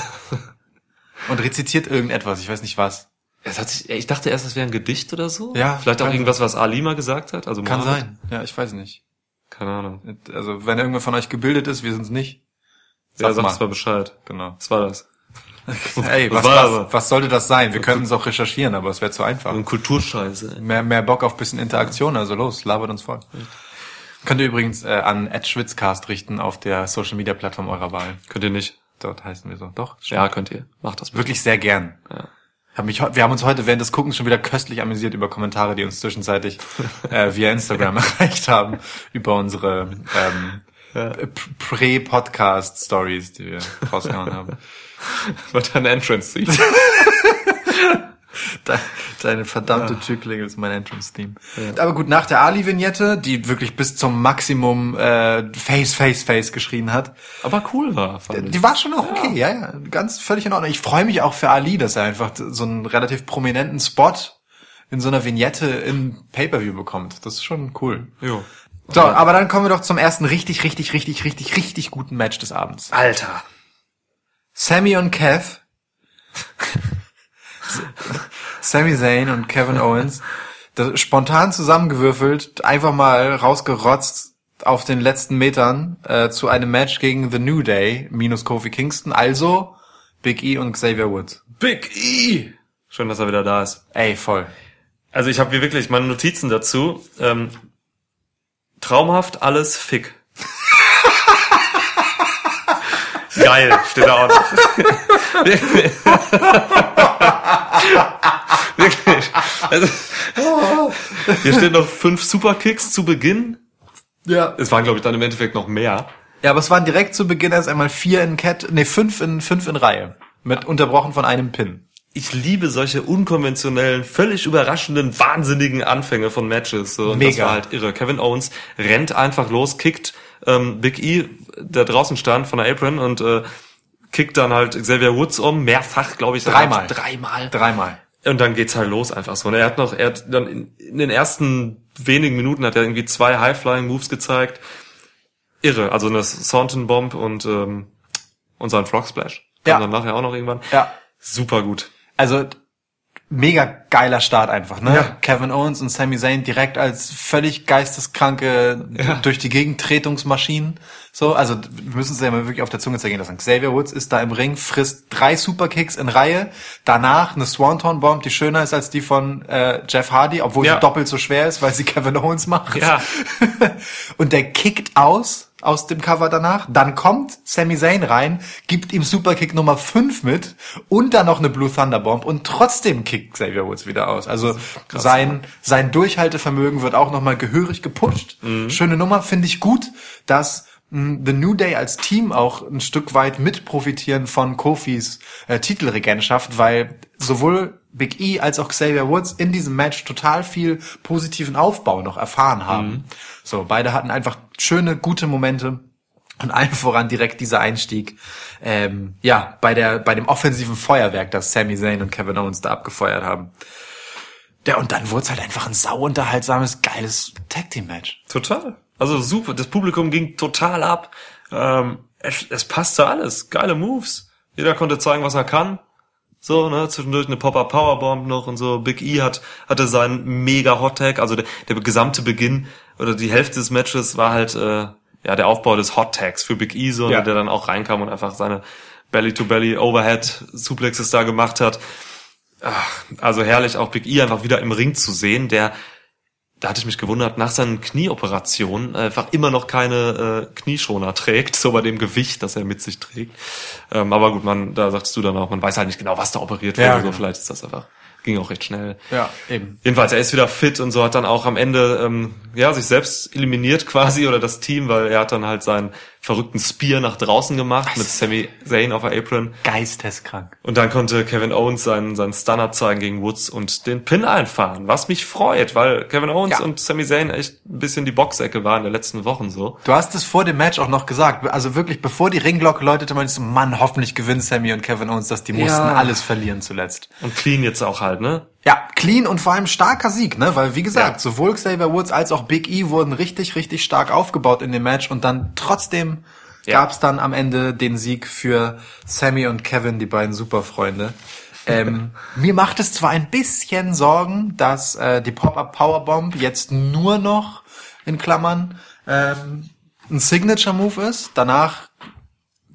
Und rezitiert irgendetwas, ich weiß nicht was. Es hat sich, ich dachte erst, es wäre ein Gedicht oder so. Ja, Vielleicht auch kann- irgendwas, was Ali mal gesagt hat. Also Kann Mohammed. sein. Ja, ich weiß nicht. Keine Ahnung. Also, wenn irgendwer von euch gebildet ist, wir sind's nicht. Ja, Sag sag mal. uns mal Bescheid. Genau. Was war das? <laughs> Ey, was, was, aber- was sollte das sein? Wir könnten es auch recherchieren, aber es wäre zu einfach. Und Kulturscheiße. ey. Mehr, mehr Bock auf bisschen Interaktion, also los, labert uns voll. Könnt ihr übrigens äh, an Schwitzcast richten auf der Social Media Plattform eurer Wahl. Könnt ihr nicht? Dort heißen wir so. Doch, Ja, könnt ihr. Macht das bitte. wirklich sehr gern. Ja. Hab mich, wir haben uns heute während des Guckens schon wieder köstlich amüsiert über Kommentare, die uns zwischenzeitlich <laughs> äh, via Instagram <laughs> erreicht haben, über unsere ähm, P- Prä-Podcast-Stories, die wir rausgehauen haben. <laughs> Wird ein Entrance Seat. De- <laughs> Deine verdammte Türklingel ist mein Entrance-Theme. Aber gut, nach der Ali-Vignette, die wirklich bis zum Maximum äh, Face, Face, Face geschrien hat, Aber cool war, fand ich. die war schon auch okay, ja, ja, ganz völlig in Ordnung. Ich freue mich auch für Ali, dass er einfach so einen relativ prominenten Spot in so einer Vignette in Pay-Per-View bekommt. Das ist schon cool. Jo. So, aber dann kommen wir doch zum ersten richtig, richtig, richtig, richtig, richtig guten Match des Abends. Alter. Sammy und Kev. <laughs> <laughs> Sammy Zayn und Kevin Owens. Das, spontan zusammengewürfelt, einfach mal rausgerotzt auf den letzten Metern äh, zu einem Match gegen The New Day minus Kofi Kingston. Also Big E und Xavier Woods. Big E! Schön, dass er wieder da ist. Ey, voll. Also ich habe hier wirklich meine Notizen dazu. Ähm, traumhaft alles fick. <laughs> Geil, steht da auch noch. <laughs> <laughs> Wirklich. Also, <laughs> hier steht noch fünf Superkicks zu Beginn. Ja. Es waren, glaube ich, dann im Endeffekt noch mehr. Ja, aber es waren direkt zu Beginn erst einmal vier in Cat, nee, fünf in, fünf in Reihe. Mit unterbrochen von einem Pin. Ich liebe solche unkonventionellen, völlig überraschenden, wahnsinnigen Anfänge von Matches. So. Und das Mega. war halt irre. Kevin Owens rennt einfach los, kickt ähm, Big E, der draußen stand von der Apron und äh, kickt dann halt Xavier Woods um, mehrfach, glaube ich. Dreimal. Dreimal. Dreimal. Und dann geht's halt los einfach so. Und er hat noch, er hat dann in, in den ersten wenigen Minuten hat er irgendwie zwei High-Flying-Moves gezeigt. Irre. Also eine Saunton Bomb und ähm, und sein Frog Splash. Kam Ja. dann nachher auch noch irgendwann. Ja. Super gut. Also mega geiler Start einfach, ne? Ja. Kevin Owens und Sami Zayn direkt als völlig geisteskranke Ja. durch die Gegend Tretungsmaschinen. So, also wir müssen es ja mal wirklich auf der Zunge zergehen lassen. Xavier Woods ist da im Ring, frisst drei Superkicks in Reihe, danach eine Swanton Bomb, die schöner ist als die von äh, Jeff Hardy, obwohl Ja. sie doppelt so schwer ist, weil sie Kevin Owens macht. Ja. <laughs> und der kickt aus aus dem Cover danach. Dann kommt Sami Zayn rein, gibt ihm Superkick Nummer 5 mit und dann noch eine Blue Thunder Bomb und trotzdem kickt Xavier Woods wieder aus. Also sein, sein Durchhaltevermögen wird auch nochmal gehörig gepusht. Schöne Nummer, finde ich gut, dass mh, The New Day als Team auch ein Stück weit mit profitieren von Kofis äh, Titelregentschaft, weil sowohl Big E als auch Xavier Woods in diesem Match total viel positiven Aufbau noch erfahren haben. So, beide hatten einfach schöne, gute Momente. Und allen voran direkt dieser Einstieg, ähm, ja, bei der, bei dem offensiven Feuerwerk, das Sami Zayn und Kevin Owens da abgefeuert haben. Ja, und dann wurde es halt einfach ein sauunterhaltsames, geiles Tag Team Match. Total. Also super. Das Publikum ging total ab. Ähm, es, es passte alles. Geile Moves. Jeder konnte zeigen, was er kann. So, ne, zwischendurch eine Pop-Up Powerbomb noch und so. Big E hat, hatte seinen mega Hot Tag. Also der, der gesamte Beginn oder die Hälfte des Matches war halt, äh, ja, der Aufbau des Hot Tags für Big E, so, Ja. ne, der dann auch reinkam und einfach seine Belly-to-Belly Overhead Suplexes da gemacht hat. Ach, also herrlich, auch Big E einfach wieder im Ring zu sehen, der da hatte ich mich gewundert, nach seinen Knieoperationen einfach immer noch keine äh, Knieschoner trägt, <laughs> so bei dem Gewicht, das er mit sich trägt. Ähm, aber gut, man, da sagst du dann auch, man weiß halt nicht genau, was da operiert wurde. Ja, so, genau. vielleicht ist das einfach, ging auch recht schnell. Ja, eben. Jedenfalls, er ist wieder fit und so hat dann auch am Ende ähm, ja sich selbst eliminiert <laughs> quasi oder das Team, weil er hat dann halt seinen verrückten Spear nach draußen gemacht mit Sami Zayn auf der Apron. Geisteskrank. Und dann konnte Kevin Owens seinen, seinen Stunner zeigen gegen Woods und den Pin einfahren, was mich freut, weil Kevin Owens Ja. und Sami Zayn echt ein bisschen die Boxecke waren in den letzten Wochen so. Du hast es vor dem Match auch noch gesagt. Also wirklich, bevor die Ringglocke läutete, meinst du, Mann, hoffentlich gewinnen Sammy und Kevin Owens, dass die mussten Ja. alles verlieren zuletzt. Und clean jetzt auch halt, ne? Ja, clean und vor allem starker Sieg, ne? Weil, wie gesagt, Ja. sowohl Xavier Woods als auch Big E wurden richtig, richtig stark aufgebaut in dem Match und dann trotzdem Ja. gab's dann am Ende den Sieg für Sammy und Kevin, die beiden Superfreunde. Ähm, <laughs> mir macht es zwar ein bisschen Sorgen, dass äh, die Pop-Up Powerbomb jetzt nur noch in Klammern ähm, ein Signature Move ist. Danach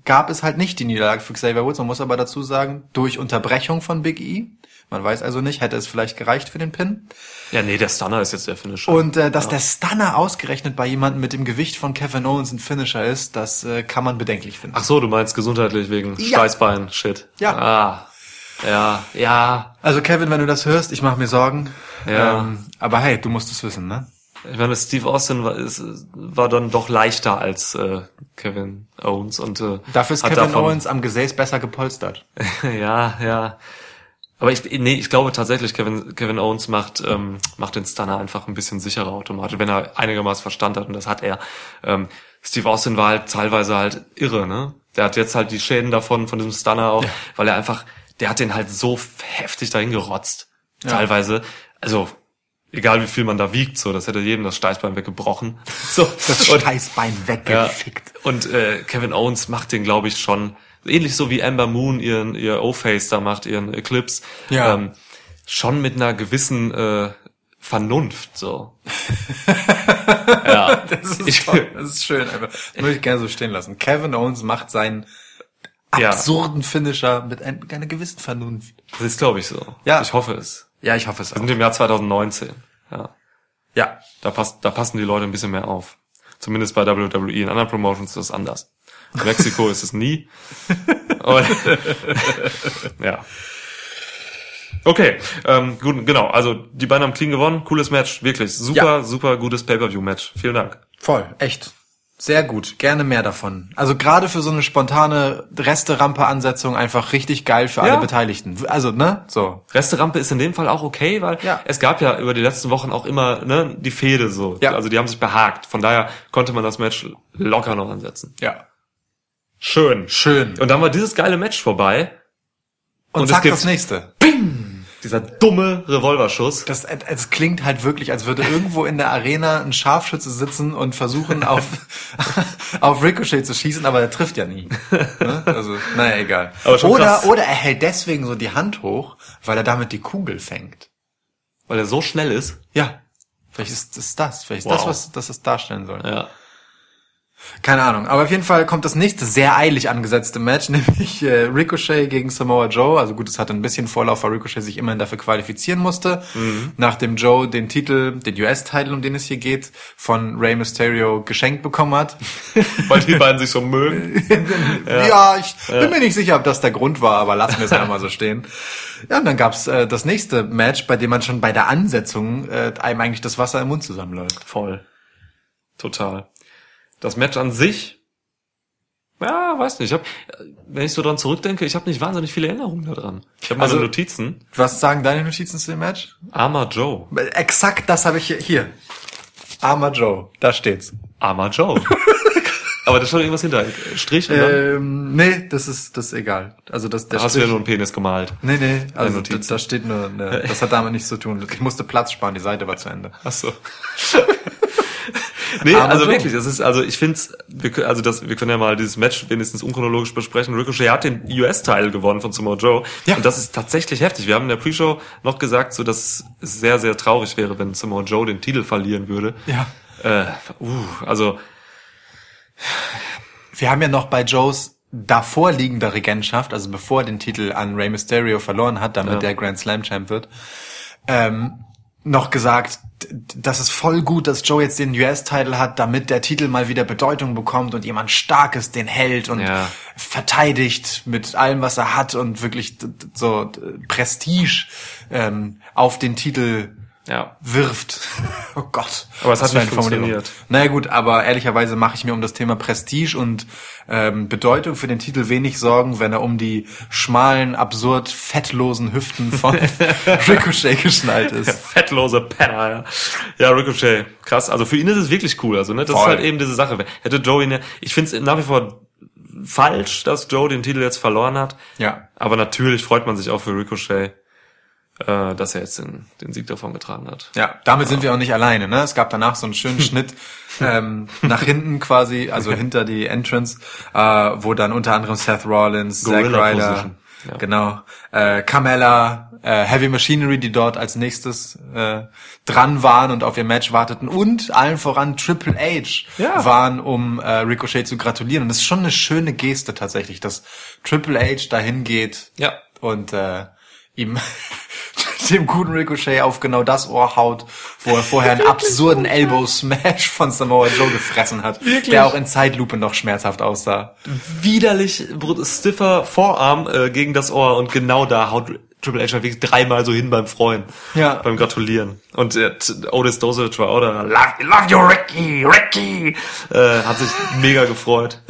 gab es halt nicht die Niederlage für Xavier Woods. Man muss aber dazu sagen, durch Unterbrechung von Big E. Man weiß also nicht, hätte es vielleicht gereicht für den Pin. Ja, nee, der Stunner ist jetzt der Finisher. Und äh, dass der Stunner ausgerechnet bei jemandem mit dem Gewicht von Kevin Owens ein Finisher ist, das äh, kann man bedenklich finden. Ach so, du meinst gesundheitlich wegen Ja. Steißbein, shit. Ja. Ah. Ja, ja. Also Kevin, wenn du das hörst, ich mache mir Sorgen. Ja. Ähm, aber hey, du musst es wissen, ne? Ich meine, Steve Austin war, ist, war dann doch leichter als äh, Kevin Owens und äh, Dafür ist Kevin davon- Owens am Gesäß besser gepolstert. <laughs> ja, ja. Aber ich, nee, ich glaube tatsächlich, Kevin, Kevin Owens macht, ähm, macht den Stunner einfach ein bisschen sicherer automatisch, wenn er einigermaßen Verstand hat und das hat er. Ähm, Steve Austin war halt teilweise halt irre, ne? Der hat jetzt halt die Schäden davon, von diesem Stunner auch, weil er einfach, der hat den halt so heftig dahin gerotzt. Teilweise. Also, egal wie viel man da wiegt, so, das hätte jedem das Steißbein weggebrochen. <laughs> So. Das Und- Scheißbein ja. weggefickt. Und äh, Kevin Owens macht den, glaube ich, schon ähnlich so wie Amber Moon ihren ihr O-Face da macht, ihren Eclipse. Ja. Ähm, schon mit einer gewissen äh, Vernunft so. <laughs> ja. Das ist Ich- toll. Das ist schön. Einfach. Das würde ich gerne so stehen lassen. Kevin Owens macht seinen Ja. absurden Finisher mit ein, einer gewissen Vernunft. Das ist, glaube ich, so. Ja. Ich hoffe es. Ja, ich hoffe es Wir sind im Jahr 2019. Ja. Ja. Da, passt, da passen die Leute ein bisschen mehr auf. Zumindest bei WWE. In anderen Promotions ist das anders. Mexiko ist es nie. Und, <laughs> ja. Okay, ähm, gut, genau. Also die beiden haben clean gewonnen. Cooles Match, wirklich. Super, Ja. super gutes Pay-Per-View-Match. Vielen Dank. Voll. Echt. Sehr gut. Gerne mehr davon. Also gerade für so eine spontane Reste-Rampe-Ansetzung einfach richtig geil für Ja. alle Beteiligten. Also, ne? So. Resterampe ist in dem Fall auch okay, weil Ja. es gab ja über die letzten Wochen auch immer ne, die Fehde so. Ja. Also die haben sich behagt. Von daher konnte man das Match locker noch ansetzen. Ja. Schön. Schön. Und dann war dieses geile Match vorbei. Und, und es zack, das nächste. Dieser dumme Revolverschuss. Das, es klingt halt wirklich, als würde irgendwo in der Arena ein Scharfschütze sitzen und versuchen, auf, <laughs> auf Ricochet zu schießen, aber er trifft ja nie. Ne? Also, naja, egal. Oder, krass. oder er hält deswegen so die Hand hoch, weil er damit die Kugel fängt. Weil er so schnell ist. Ja. Vielleicht ist es das. Vielleicht ist Wow. das, was das darstellen soll. Ja. Keine Ahnung. Aber auf jeden Fall kommt das nächste sehr eilig angesetzte Match, <laughs> nämlich äh, Ricochet gegen Samoa Joe. Also gut, es hatte ein bisschen Vorlauf, weil Ricochet sich immerhin dafür qualifizieren musste. Nachdem Joe den Titel, den US-Titel, um den es hier geht, von Rey Mysterio geschenkt bekommen hat. <laughs> Weil die beiden sich so mögen. <laughs> Ja, ich bin mir nicht sicher, ob das der Grund war, aber lassen wir es einmal so stehen. Ja, und dann gab's äh, das nächste Match, bei dem man schon bei der Ansetzung äh, einem eigentlich das Wasser im Mund zusammenläuft. Voll. Total. Das Match an sich, ja, weiß nicht. Ich hab, wenn ich so dran zurückdenke, ich habe nicht wahnsinnig viele Erinnerungen daran. Ich habe meine Also- Notizen. Was sagen deine Notizen zu dem Match? Armer Joe. Exakt das habe ich hier. Hier. Armer Joe. Da steht's. Armer Joe. <laughs> Aber da schon irgendwas hinter. Strich, oder? Ähm, nee, das ist, das ist egal. Also das, der Da hast du ja Strich- nur einen Penis gemalt. Nee, nee, also da, da steht nur, ne, das hat damit nichts zu tun. Ich musste Platz sparen, die Seite war zu Ende. Ach so. <laughs> nee, Aber also wirklich, es ist, also ich find's, wir, also das, wir können ja mal dieses Match wenigstens unchronologisch besprechen. Ricochet hat den US-Teil gewonnen von Samoa Joe. Ja. Und das ist tatsächlich heftig. Wir haben in der Pre-Show noch gesagt, so, dass es sehr, sehr traurig wäre, wenn Samoa Joe den Titel verlieren würde. Ja. Äh, uh, also, Wir haben ja noch bei Joes davor liegender Regentschaft, also bevor er den Titel an Rey Mysterio verloren hat, damit Ja. der Grand Slam Champ wird, ähm, noch gesagt, das ist voll gut, dass Joe jetzt den US-Titel hat, damit der Titel mal wieder Bedeutung bekommt und jemand Starkes den hält und Ja. verteidigt mit allem, was er hat und wirklich so Prestige ähm, auf den Titel ja. wirft. <laughs> Oh Gott. Aber es hat nicht funktioniert. Naja gut, aber ehrlicherweise mache ich mir um das Thema Prestige und ähm, Bedeutung für den Titel wenig Sorgen, wenn er um die schmalen, absurd fettlosen Hüften von <laughs> Ricochet geschnallt ist. Fettlose Penner, ja. Ja, Ricochet, krass. Also für ihn ist es wirklich cool. Also, ne, das Voll. ist halt eben diese Sache. Hätte Joe ihn ja, ich finde es nach wie vor falsch, dass Joe den Titel jetzt verloren hat. Ja. Aber natürlich freut man sich auch für Ricochet, äh, dass er jetzt den, den Sieg davon getragen hat. Ja, damit sind wir auch nicht alleine. Ne? Es gab danach so einen schönen <laughs> Schnitt ähm, nach hinten quasi, also hinter die Entrance, äh, wo dann unter anderem Seth Rollins, Zack Gorilla Ryder, Position. Genau. Äh, Carmella, äh, Heavy Machinery, die dort als nächstes äh, dran waren und auf ihr Match warteten und allen voran Triple H Ja. waren, um äh, Ricochet zu gratulieren. Und das ist schon eine schöne Geste tatsächlich, dass Triple H dahin geht Ja. und äh, ihm <laughs> dem guten Ricochet auf genau das Ohr haut, wo er vorher einen <laughs> absurden Elbow Smash von Samoa Joe gefressen hat, Wirklich? der auch in Zeitlupe noch schmerzhaft aussah. Widerlich stiffer Vorarm äh, gegen das Ohr und genau da haut Triple H wirklich dreimal so hin beim Freuen. Ja. Beim Gratulieren. Und äh, Otis Dosage war da. Love, love you, Ricky, Ricky! Äh, hat sich mega gefreut.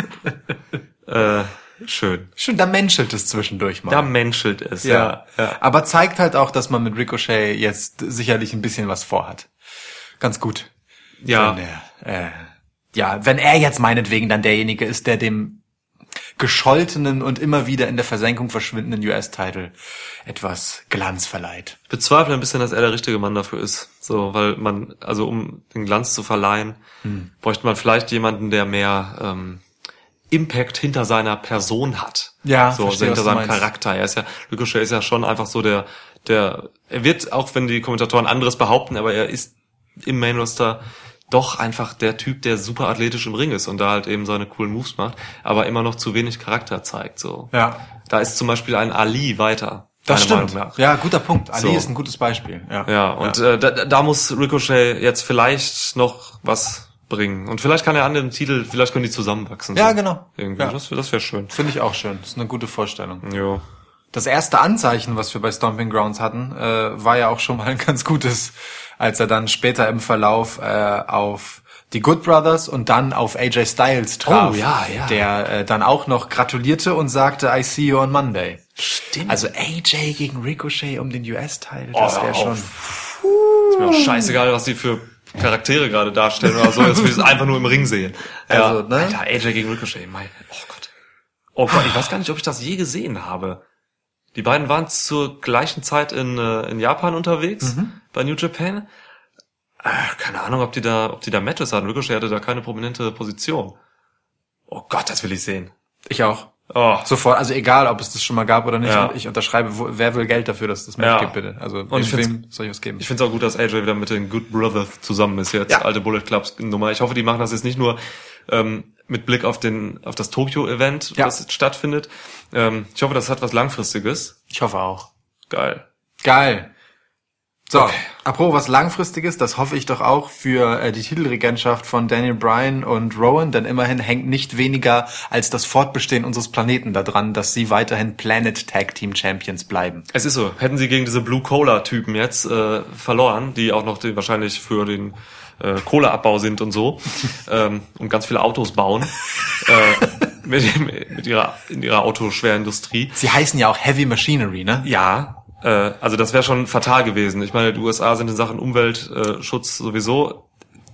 <laughs> äh, schön. Schön, da menschelt es zwischendurch mal. Da menschelt es, ja. ja. Aber zeigt halt auch, dass man mit Ricochet jetzt sicherlich ein bisschen was vorhat. Ganz gut. Ja. Wenn er, äh, ja, wenn er jetzt meinetwegen dann derjenige ist, der dem gescholtenen und immer wieder in der Versenkung verschwindenden US-Title etwas Glanz verleiht. bezweifle ein bisschen, dass er der richtige Mann dafür ist. So, weil man, also um den Glanz zu verleihen, Hm. bräuchte man vielleicht jemanden, der mehr ähm, Impact hinter seiner Person hat. Ja, so, verstehe, hinter seinem. Charakter. Er ist ja, Ricochet ist ja schon einfach so der, der, er wird, auch wenn die Kommentatoren anderes behaupten, aber er ist im Main Roster doch einfach der Typ, der super athletisch im Ring ist und da halt eben seine coolen Moves macht, aber immer noch zu wenig Charakter zeigt, so. Ja. Da ist zum Beispiel ein Ali weiter. Das stimmt. Ja, guter Punkt. Ali So. ist ein gutes Beispiel. Ja, Ja, und Äh, da, da muss Ricochet jetzt vielleicht noch was bringen. Und vielleicht kann er an dem Titel, vielleicht können die zusammenwachsen. Ja, so. genau. Irgendwie. Ja. Das, das wäre schön. Finde ich auch schön. Das ist eine gute Vorstellung. Jo. Das erste Anzeichen, was wir bei Stomping Grounds hatten, äh, war ja auch schon mal ein ganz gutes, als er dann später im Verlauf äh, auf die Good Brothers und dann auf AJ Styles traf, Oh, ja, ja. der äh, dann auch noch gratulierte und sagte, I see you on Monday. Stimmt. Also AJ gegen Ricochet um den US-Teil, das Oh, wäre schon... ist mir auch scheißegal, was die für Charaktere gerade darstellen oder so, dass wir es einfach nur im Ring sehen. Also, ne? Alter, AJ gegen Ricochet, mein, oh Gott. Oh Gott, ich weiß gar nicht, ob ich das je gesehen habe. Die beiden waren zur gleichen Zeit in, äh, in Japan unterwegs, Mhm. bei New Japan. Äh, keine Ahnung, ob die da, ob die da Matches hatten. Ricochet hatte da keine prominente Position. Oh Gott, das will ich sehen. Ich auch. Oh. Sofort, also egal, ob es das schon mal gab oder nicht, Ja. ich unterschreibe, wo, wer will Geld dafür, dass es das Match Ja. gibt, bitte. Also Und ich wem soll ich was geben? Ich finde es auch gut, dass AJ wieder mit den Good Brothers zusammen ist jetzt. Ja. Alte Bullet Clubs Nummer. Ich hoffe, die machen das jetzt nicht nur ähm, mit Blick auf den auf das Tokyo-Event, Ja. das stattfindet. Ähm, ich hoffe, das hat was Langfristiges. ich hoffe auch. Geil. Geil. So, apropos was Langfristiges, das hoffe ich doch auch für äh, die Titelregentschaft von Daniel Bryan und Rowan, denn immerhin hängt nicht weniger als das Fortbestehen unseres Planeten daran, dass sie weiterhin Planet Tag Team Champions bleiben. Es ist so. Hätten sie gegen diese Blue Cola Typen jetzt äh, verloren, die auch noch die, wahrscheinlich für den äh, Kohleabbau sind und so <laughs> ähm, und ganz viele Autos bauen äh, mit, mit ihrer in ihrer Autoschwerindustrie. Sie heißen ja auch Heavy Machinery, ne? Ja, äh, also das wäre schon fatal gewesen. Ich meine, die USA sind in Sachen Umweltschutz äh, sowieso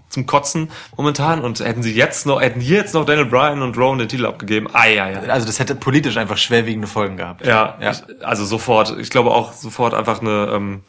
zum Kotzen momentan und hätten sie jetzt noch, hätten hier jetzt noch Daniel Bryan und Rowan den Titel abgegeben. Ei, ei, ei. Also das hätte politisch einfach schwerwiegende Folgen gehabt. Ja, Ja. Ich, also sofort. Ich glaube auch sofort einfach eine ähm,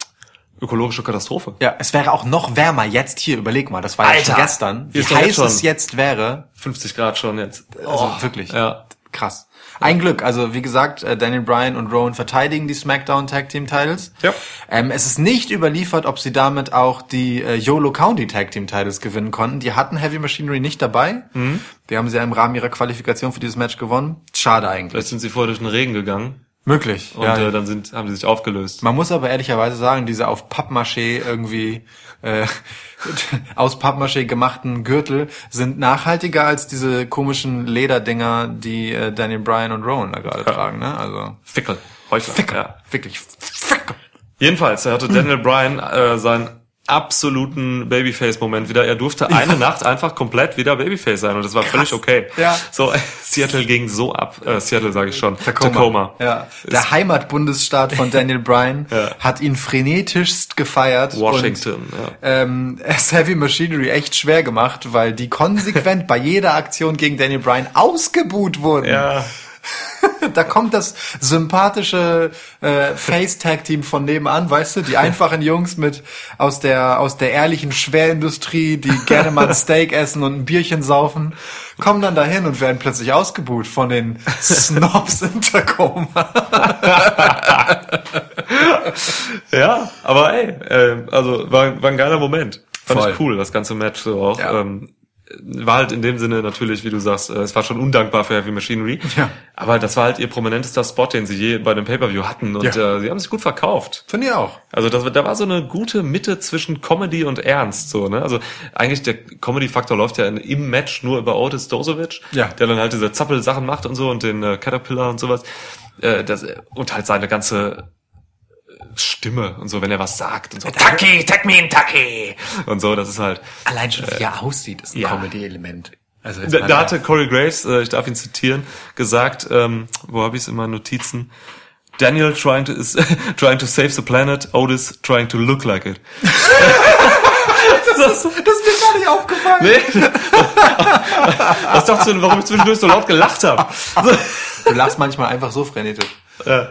ökologische Katastrophe. Ja, es wäre auch noch wärmer jetzt hier, überleg mal, das war ja Alter, schon gestern. Wie heiß es jetzt wäre, 50 Grad schon jetzt. also wirklich. Ja. Krass. Ein Glück. Also wie gesagt, äh, Daniel Bryan und Rowan verteidigen die SmackDown Tag Team Titles. Ja. Ähm, es ist nicht überliefert, ob sie damit auch die äh, YOLO County Tag Team Titles gewinnen konnten. Die hatten Heavy Machinery nicht dabei. Mhm. Die haben sie ja im Rahmen ihrer Qualifikation für dieses Match gewonnen. Schade eigentlich. Vielleicht sind sie vorher durch den Regen gegangen Möglich. und ja. äh, dann sind, haben sie sich aufgelöst. Man muss aber ehrlicherweise sagen, diese auf Pappmaché irgendwie äh, <laughs> aus Pappmaché gemachten Gürtel sind nachhaltiger als diese komischen Lederdinger, die äh, Daniel Bryan und Rowan da gerade tragen. Ne? Also Fickel. Heuchler. Fickel. Ja. wirklich Fickel. Jedenfalls, er hatte Daniel Bryan äh, seinen absoluten Babyface-Moment wieder. Er durfte eine Nacht einfach komplett wieder Babyface sein und das war völlig okay. Ja. So, Seattle ging so ab. Äh, Seattle sage ich schon. Tacoma. Ja. Der Heimatbundesstaat von Daniel Bryan <laughs> Ja. hat ihn frenetischst gefeiert. Washington. Und, ja. ähm, es <laughs> Heavy Machinery echt schwer gemacht, weil die konsequent bei jeder Aktion gegen Daniel Bryan ausgebuht wurden. ja. <laughs> Da kommt das sympathische äh, Face-Tag-Team von nebenan, weißt du, die <laughs> einfachen Jungs mit aus der aus der ehrlichen Schwerindustrie, die gerne mal ein <laughs> Steak essen und ein Bierchen saufen, kommen dann dahin und werden plötzlich ausgebuht von den Snobs in Tacoma. Ja, aber ey, äh, also war, war ein geiler Moment. Fand Voll. ich cool, das ganze Match so auch. Ja. Ähm, war halt in dem Sinne natürlich, wie du sagst, äh, es war schon undankbar für Heavy Machinery. Ja. Aber das war halt ihr prominentester Spot, den sie je bei dem Pay-Per-View hatten. Und Ja. äh, sie haben sich gut verkauft. Finde ich auch. Also das, da war so eine gute Mitte zwischen Comedy und Ernst, so, ne? Also eigentlich der Comedy-Faktor läuft ja in, im Match nur über Otis Dozovic, Ja. der dann halt diese Zappel-Sachen macht und so und den äh, Caterpillar und sowas. Äh, das, und halt seine ganze Stimme und so, wenn er was sagt und so. Taki, take me in Taki! Und so, das ist halt. Allein schon, wie er aussieht, ist ein ja. Comedy-Element. Also Da, da hatte Corey Graves, äh, ich darf ihn zitieren, gesagt, ähm, wo habe ich es in meinen Notizen? Daniel trying to is <laughs> trying to save the planet, Otis trying to look like it. das, das ist mir gar nicht aufgefallen. Nee. <laughs> Was dachtest du denn, warum ich zwischendurch so laut gelacht habe? Du lachst manchmal einfach so frenetisch. Ja.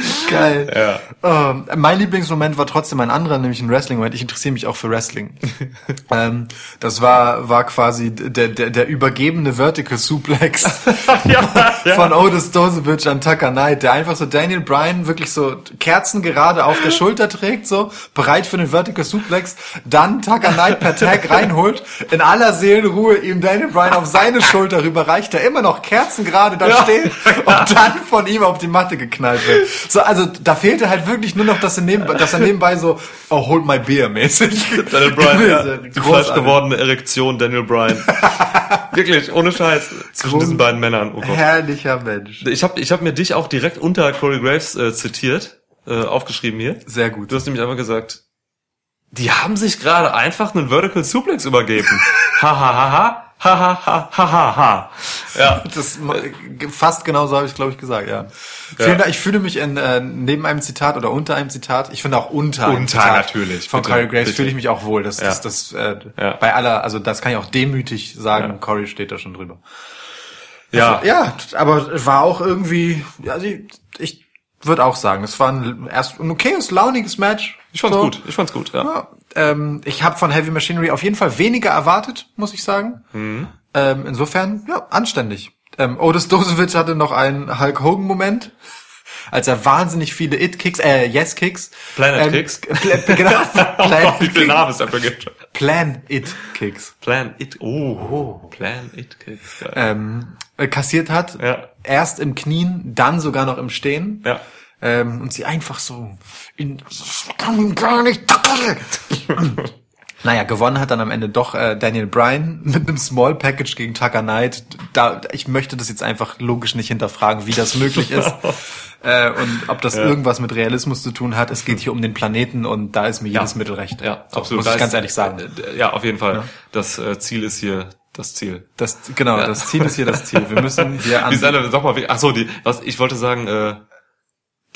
<laughs> Geil. Ähm, mein Lieblingsmoment war trotzdem ein anderer, nämlich ein Wrestling-Moment. Ich interessiere mich auch für Wrestling. <laughs> ähm, das war, war quasi der, der, der übergebene Vertical Suplex <laughs> ja, ja. von Otis Dozovic an Tucker Knight, der einfach so Daniel Bryan wirklich so kerzengerade auf der Schulter trägt, so bereit für den Vertical Suplex, dann Tucker Knight per Tag reinholt, in aller Seelenruhe ihm Daniel Bryan auf seine Schulter rüberreicht, der immer noch kerzengerade da Ja. steht und dann von ihm auf die Matte geknallt wird. So, also da fehlte halt wirklich nur noch, dass er nebenbei, dass er nebenbei so, oh, hold my beer mäßig. Daniel <laughs> Bryan, ja, die falsch gewordene Erektion Daniel Bryan. <laughs> Wirklich, ohne Scheiß, zwischen diesen beiden Männern. Oh Gott. Herrlicher Mensch. Ich habe ich hab mir dich auch direkt unter Corey Graves äh, zitiert, äh, aufgeschrieben hier. Sehr gut. Du hast nämlich einfach gesagt, die haben sich gerade einfach einen Vertical Suplex übergeben. <laughs> ha ha ha ha. Ha ha ha ha ha ha. Ja. Das fast genauso habe ich, glaube ich, gesagt, ja. Vielen Dank. Ich fühle mich in, äh, neben einem Zitat oder unter einem Zitat, ich finde auch unter, einem Unter, Zitat natürlich, von bitte, Corey Graves bitte. fühle ich mich auch wohl. Das, Ja. das, das äh, Ja. bei aller, also das kann ich auch demütig sagen, Ja. Corey steht da schon drüber. Ja. Ja, aber war auch irgendwie, also ich, ich würde auch sagen, es war ein, erst ein okayes, launiges Match. Ich fand's So. gut. Ich fand's gut, ja. Ja, ähm, ich habe von Heavy Machinery auf jeden Fall weniger erwartet, muss ich sagen. Mhm. Ähm, insofern, ja, anständig. Ähm, Otis Dozovic hatte noch einen Hulk Hogan-Moment, als er wahnsinnig viele It-Kicks, äh, Yes-Kicks. Planet ähm, Kicks. <laughs> Pla genau, <laughs> Oh, Plan, wie viel Namen es dafür gibt. Plan-It-Kicks. Plan it. Oh. Plan it. Kicks. Geil. Ähm, äh, kassiert hat. Ja. Erst im Knien, dann sogar noch im Stehen. Ja. Ähm, und sie einfach so in, gar nicht. <laughs> Naja, gewonnen hat dann am Ende doch äh, Daniel Bryan mit einem Small Package gegen Tucker Knight. Da, ich möchte das jetzt einfach logisch nicht hinterfragen, wie das möglich ist <laughs> äh, und ob das irgendwas mit Realismus zu tun hat. Es geht hier um den Planeten und da ist mir jedes Mittel recht. Ja, So, absolut. Muss Da ich ganz ist- ehrlich sagen. äh, Ja, auf jeden Fall. Das äh, Ziel ist hier das Ziel. Das, genau, das Ziel ist hier das Ziel. Wir müssen <laughs> hier an Wie ist eine, sag mal, ach so, die, was, ich wollte sagen, äh,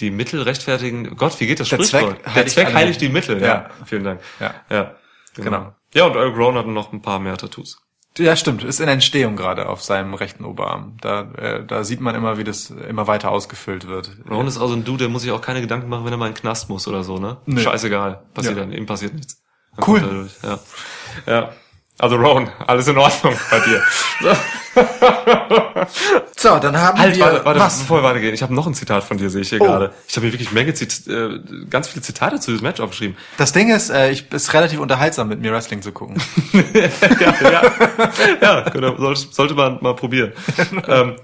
die Mittel rechtfertigen, Gott, wie geht das Der Sprichwort? Zweck Der heiligt Zweck heiligt die Mittel, ja. Ja. Vielen Dank. Ja. Ja. Genau. Ja, und Earl Grown hat noch ein paar mehr Tattoos. Ja, stimmt. Ist in Entstehung gerade auf seinem rechten Oberarm. Da, äh, da sieht man immer, wie das immer weiter ausgefüllt wird. Ron ist auch so ein Dude, der muss sich auch keine Gedanken machen, wenn er mal in den Knast muss oder so, ne? Nee. Scheißegal. Passiert Ja. dann, ihm passiert nichts. Dann Cool. Ja. Ja. Also Ron, alles in Ordnung bei dir. <laughs> So. Dann haben Halt, wir warte, warte, was? bevor wir weitergehen. Ich habe noch ein Zitat von dir, sehe ich hier Oh. gerade. Ich habe hier wirklich Menge Zit äh, ganz viele Zitate zu diesem Match aufgeschrieben. Das Ding ist, äh, ich ist relativ unterhaltsam mit mir Wrestling zu gucken. <laughs> ja, ja, ja genau, sollte, sollte man mal probieren. <laughs> ähm,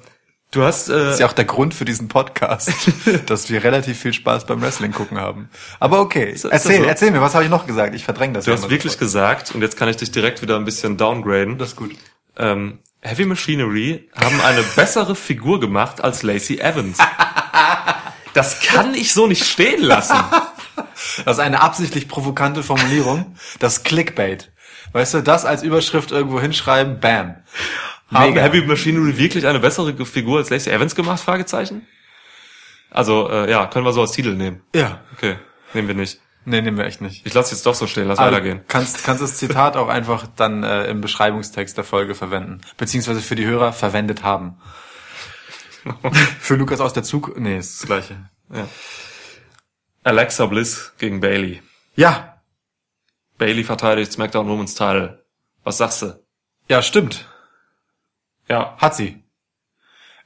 du hast äh, Das ist ja auch der Grund für diesen Podcast, <laughs> dass wir relativ viel Spaß beim Wrestling gucken haben. Aber okay, das erzähl, so? erzähl mir, was habe ich noch gesagt? Ich verdränge das. Du hast wirklich sofort. gesagt, und jetzt kann ich dich direkt wieder ein bisschen downgraden. Das ist gut. Ähm, Heavy Machinery haben eine bessere Figur gemacht als Lacey Evans. <laughs> Das kann ich so nicht stehen lassen. <laughs> Das ist eine absichtlich provokante Formulierung. Das Clickbait. Weißt du, das als Überschrift irgendwo hinschreiben, bam. Haben Mega. Heavy Machinery wirklich eine bessere Figur als Lacey Evans gemacht? Fragezeichen. Also äh, ja, können wir so als Titel nehmen. Ja. Okay, nehmen wir nicht. Nee, nehmen wir echt nicht. Ich lasse jetzt doch so stehen, lass Aber weitergehen. Kannst, kannst das Zitat auch einfach dann äh, im Beschreibungstext der Folge verwenden. Beziehungsweise für die Hörer verwendet haben. <laughs> für Lukas aus der Zug. Nee, ist das gleiche. Alexa Bliss gegen Bailey. Ja, Bailey verteidigt SmackDown Women's Title. Was sagst du? ja, stimmt. Ja. Hat sie.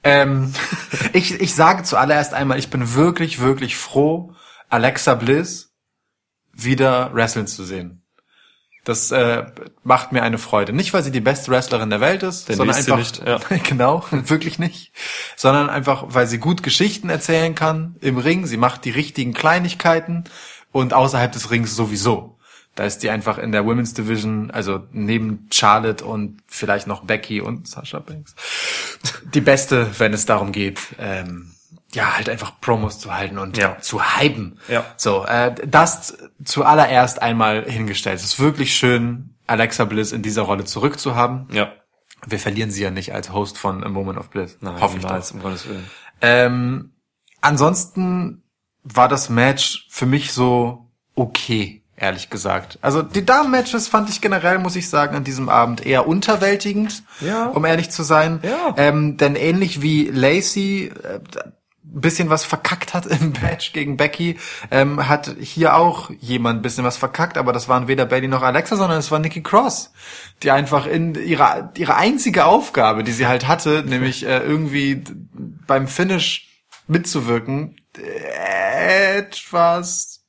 Ähm, <laughs> ich, ich sage zuallererst einmal, ich bin wirklich, wirklich froh, Alexa Bliss wieder wrestlen zu sehen. Das äh, macht mir eine Freude. Nicht, weil sie die beste Wrestlerin der Welt ist, Denn sondern einfach nicht, <laughs> genau, wirklich nicht, sondern einfach, weil sie gut Geschichten erzählen kann im Ring. Sie macht die richtigen Kleinigkeiten und außerhalb des Rings sowieso. Da ist die einfach in der Women's Division, also neben Charlotte und vielleicht noch Becky und Sasha Banks, die beste, wenn es darum geht, ähm, ja, halt einfach Promos zu halten und Ja. zu hypen. Ja. So, äh, das zuallererst einmal hingestellt. Es ist wirklich schön, Alexa Bliss in dieser Rolle zurückzuhaben. Ja. Wir verlieren sie ja nicht als Host von A Moment of Bliss. Nein, Hoffe ich niemals, um Gottes Willen. Ähm, ansonsten war das Match für mich so okay, ehrlich gesagt. Also die Damen-Matches fand ich generell, muss ich sagen, an diesem Abend eher unterwältigend, Ja. um ehrlich zu sein. Ja. Ähm, denn ähnlich wie Lacey äh, ein bisschen was verkackt hat <laughs> im Match gegen Becky, ähm, hat hier auch jemand ein bisschen was verkackt, aber das waren weder Bailey noch Alexa, sondern es war Nikki Cross, die einfach in ihrer ihre einzige Aufgabe, die sie halt hatte, <laughs> nämlich äh, irgendwie beim Finish mitzuwirken, äh, etwas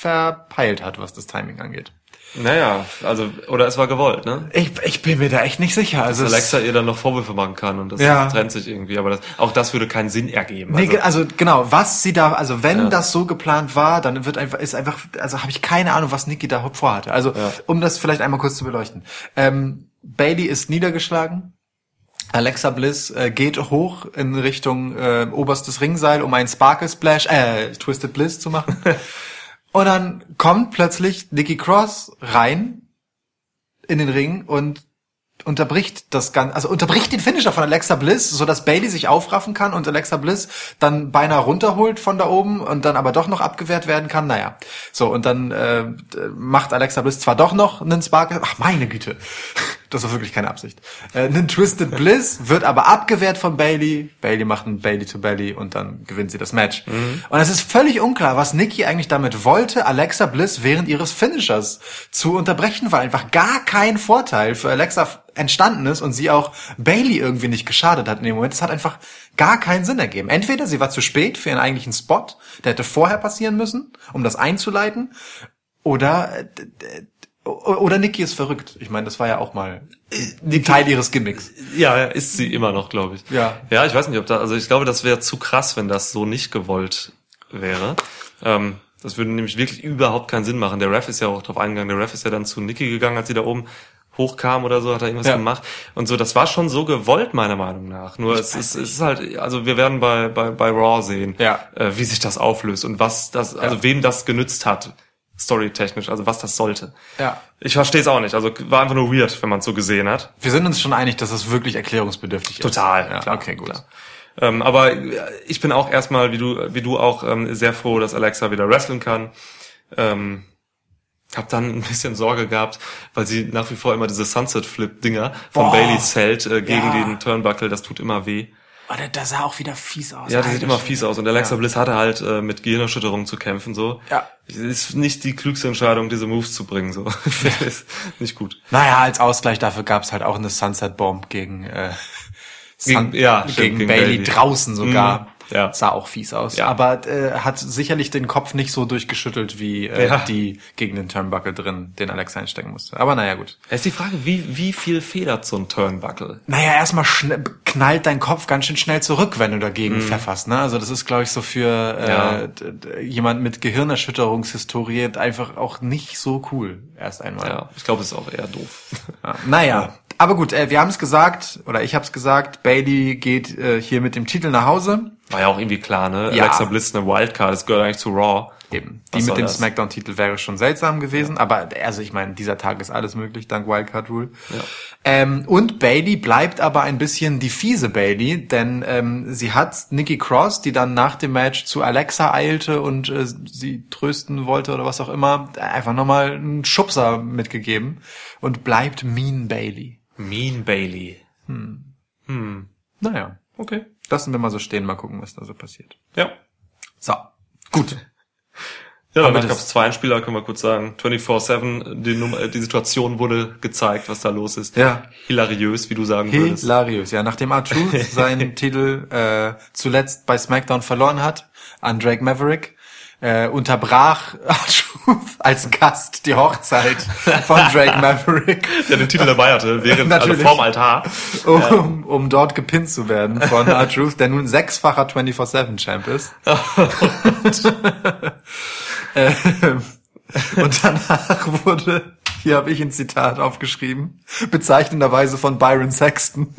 verpeilt hat, was das Timing angeht. Naja, also, oder es war gewollt, ne? Ich, ich bin mir da echt nicht sicher. Also Dass Alexa ihr dann noch Vorwürfe machen kann und das Ja. trennt sich irgendwie, aber das, auch das würde keinen Sinn ergeben. Nee, Also, also genau, was sie da, also wenn Ja. das so geplant war, dann wird einfach, ist einfach, also habe ich keine Ahnung, was Nikki da vorhatte. Also Ja. um das vielleicht einmal kurz zu beleuchten. Ähm, Bailey ist niedergeschlagen. Alexa Bliss äh, geht hoch in Richtung äh, oberstes Ringseil, um einen Sparkle Splash, äh, Twisted Bliss zu machen. <laughs> Und dann kommt plötzlich Nikki Cross rein in den Ring und unterbricht das Ganze, also unterbricht den Finisher von Alexa Bliss, so dass Bailey sich aufraffen kann und Alexa Bliss dann beinahe runterholt von da oben und dann aber doch noch abgewehrt werden kann. Naja, so und dann äh, macht Alexa Bliss zwar doch noch einen Spark, ach meine Güte, das war wirklich keine Absicht, äh, einen Twisted Bliss, wird aber abgewehrt von Bailey. Bailey macht einen Bailey to Bailey und dann gewinnt sie das Match. Und es ist völlig unklar, was Nikki eigentlich damit wollte, Alexa Bliss während ihres Finishers zu unterbrechen, weil einfach gar kein Vorteil für Alexa entstanden ist und sie auch Bailey irgendwie nicht geschadet hat in dem Moment. Es hat einfach gar keinen Sinn ergeben. Entweder sie war zu spät für ihren eigentlichen Spot, der hätte vorher passieren müssen, um das einzuleiten, oder äh, oder Nikki ist verrückt. Ich meine, das war ja auch mal ein Teil ihres Gimmicks. ja, ja, ist sie immer noch, glaube ich. Ja. Ja, ich weiß nicht, ob da, also ich glaube, das wäre zu krass, wenn das so nicht gewollt wäre. Ähm, das würde nämlich wirklich überhaupt keinen Sinn machen. Der Ref ist ja auch drauf eingegangen. Der Ref ist ja dann zu Nikki gegangen, als sie da oben hochkam oder so, hat er irgendwas Ja. gemacht. Und so, das war schon so gewollt, meiner Meinung nach. Nur es ist, es ist halt, also wir werden bei, bei, bei Raw sehen, Ja. äh, wie sich das auflöst und was das, also Ja. wem das genützt hat, storytechnisch, also was das sollte. Ja. Ich verstehe es auch nicht. Also war einfach nur weird, wenn man es so gesehen hat. Wir sind uns schon einig, dass es wirklich erklärungsbedürftig ist. Total, Ja, klar, okay, gut. klar. Ähm, aber ich bin auch erstmal, wie du, wie du auch, ähm, sehr froh, dass Alexa wieder wrestlen kann. Ähm, hab dann ein bisschen Sorge gehabt, weil sie nach wie vor immer diese Sunset Flip Dinger von Boah. Baileys hält äh, gegen Ja. den Turnbuckle. Das tut immer weh. Oh, der, der sah auch wieder fies aus. Ja, das sieht Alter immer Schwede. fies aus. Und Alexa Ja. Bliss hatte halt äh, mit Gehirnerschütterung zu kämpfen. So, Ja. Ist nicht die klügste Entscheidung, diese Moves zu bringen. So, <laughs> ist nicht gut. Naja, als Ausgleich dafür gab's halt auch eine Sunset Bomb gegen, äh, Gegen- ja, stimmt, gegen, gegen Bailey Bailey. draußen sogar. Mhm, ja. Sah auch fies aus. Ja. Aber äh, hat sicherlich den Kopf nicht so durchgeschüttelt wie äh, Ja. die gegen den Turnbuckle drin, den Alex einstecken musste. Aber naja, gut. Es ist die Frage, wie, wie viel federt so ein Turnbuckle? Naja, erstmal knallt dein Kopf ganz schön schnell zurück, wenn du dagegen Mhm. pfefferst. Ne? Also das ist, glaube ich, so für äh, jemand mit Gehirnerschütterungshistorie einfach auch nicht so cool. Erst einmal. Ja, ich glaube, es ist auch eher doof. Ja. Naja, aber gut, äh, wir haben es gesagt, oder ich habe es gesagt, Bailey geht äh, hier mit dem Titel nach Hause. War ja auch irgendwie klar, ne? Ja. Alexa Bliss eine Wildcard, das gehört eigentlich zu Raw. Eben. Die mit dem? Smackdown-Titel wäre schon seltsam gewesen, aber also ich meine, dieser Tag ist alles möglich dank Wildcard Rule. Ja. Ähm, und Bailey bleibt aber ein bisschen die fiese Bailey, denn ähm, sie hat Nikki Cross, die dann nach dem Match zu Alexa eilte und äh, sie trösten wollte oder was auch immer, einfach nochmal einen Schubser mitgegeben und bleibt Mean Bailey. Mean Bailey. Naja, Okay. lassen wir mal so stehen, mal gucken, was da so passiert. Ja. So, gut. <laughs> Ja, danach gab es zwei Einspieler, können wir kurz sagen. 24-7, die, Nummer- äh, die Situation wurde gezeigt, was da los ist. Ja. Hilariös, wie du sagen würdest. Hilarious, ja. Nachdem R-Truth <laughs> seinen Titel äh, zuletzt bei SmackDown verloren hat an Drake Maverick, äh, unterbrach <laughs> R-Truth <laughs> als Gast die Hochzeit von Drake Maverick, Der den Titel dabei hatte, während, also vorm Altar. um, um dort gepinnt zu werden von <laughs> R-Truth, der nun sechsfacher 24-7-Champ ist. <laughs> Ähm, Und danach wurde, hier habe ich ein Zitat aufgeschrieben, bezeichnenderweise von Byron Sexton.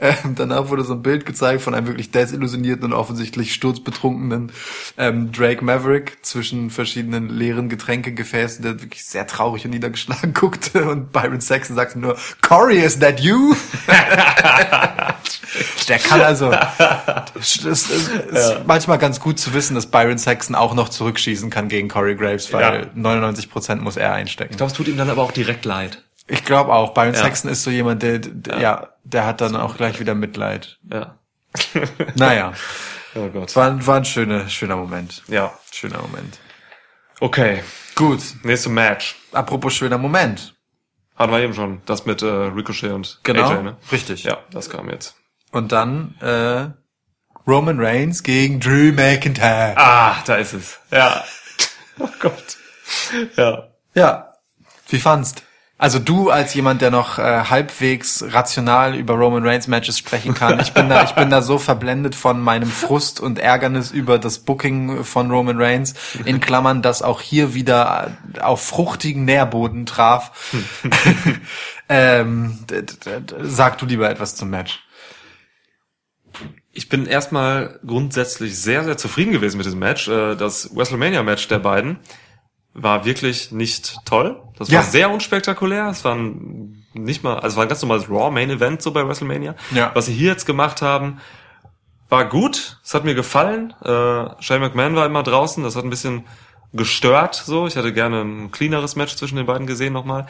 Ähm, danach wurde so ein Bild gezeigt von einem wirklich desillusionierten und offensichtlich sturzbetrunkenen ähm, Drake Maverick zwischen verschiedenen leeren Getränkegefäßen, der wirklich sehr traurig und niedergeschlagen <laughs> guckte und Byron Sexton sagte nur, Corey, is that you? <laughs> Der kann also, es ist, ist manchmal ganz gut zu wissen, dass Byron Sexton auch noch zurückschießen kann gegen Corey Graves, weil Ja. 99 Prozent muss er einstecken. Ich glaube, es tut ihm dann aber auch direkt leid. Ich glaube auch, Byron Ja. Sexton ist so jemand, der, der ja. der hat dann auch gleich wieder Mitleid. Ja. <laughs> Naja, Oh Gott. war, war ein schöner, schöner Moment. Ja. Schöner Moment. Okay. Gut, Nächste Match. apropos schöner Moment. Hatten wir eben schon. Das mit äh, Ricochet und Genau, AJ, ne? richtig. Ja, das kam jetzt. Und dann äh, Roman Reigns gegen Drew McIntyre. Ah, da ist es. Ja. <laughs> Oh Gott. Ja. Ja. Wie fandst? Also du als jemand, der noch äh, halbwegs rational über Roman Reigns Matches sprechen kann, ich bin da, ich bin da so verblendet von meinem Frust und Ärgernis über das Booking von Roman Reigns, in Klammern, das auch hier wieder auf fruchtigen Nährboden traf. <laughs> ähm, sag du lieber etwas zum Match. Ich bin erstmal grundsätzlich sehr, sehr zufrieden gewesen mit diesem Match. Äh, Das WrestleMania-Match der beiden war wirklich nicht toll. Das Ja. war sehr unspektakulär. Es war ein, nicht mal, also es war ein ganz normales Raw Main Event so bei WrestleMania. Ja. Was sie hier jetzt gemacht haben, war gut. Es hat mir gefallen. Äh, Shane McMahon war immer draußen. Das hat ein bisschen gestört. So, ich hätte gerne ein cleaneres Match zwischen den beiden gesehen nochmal.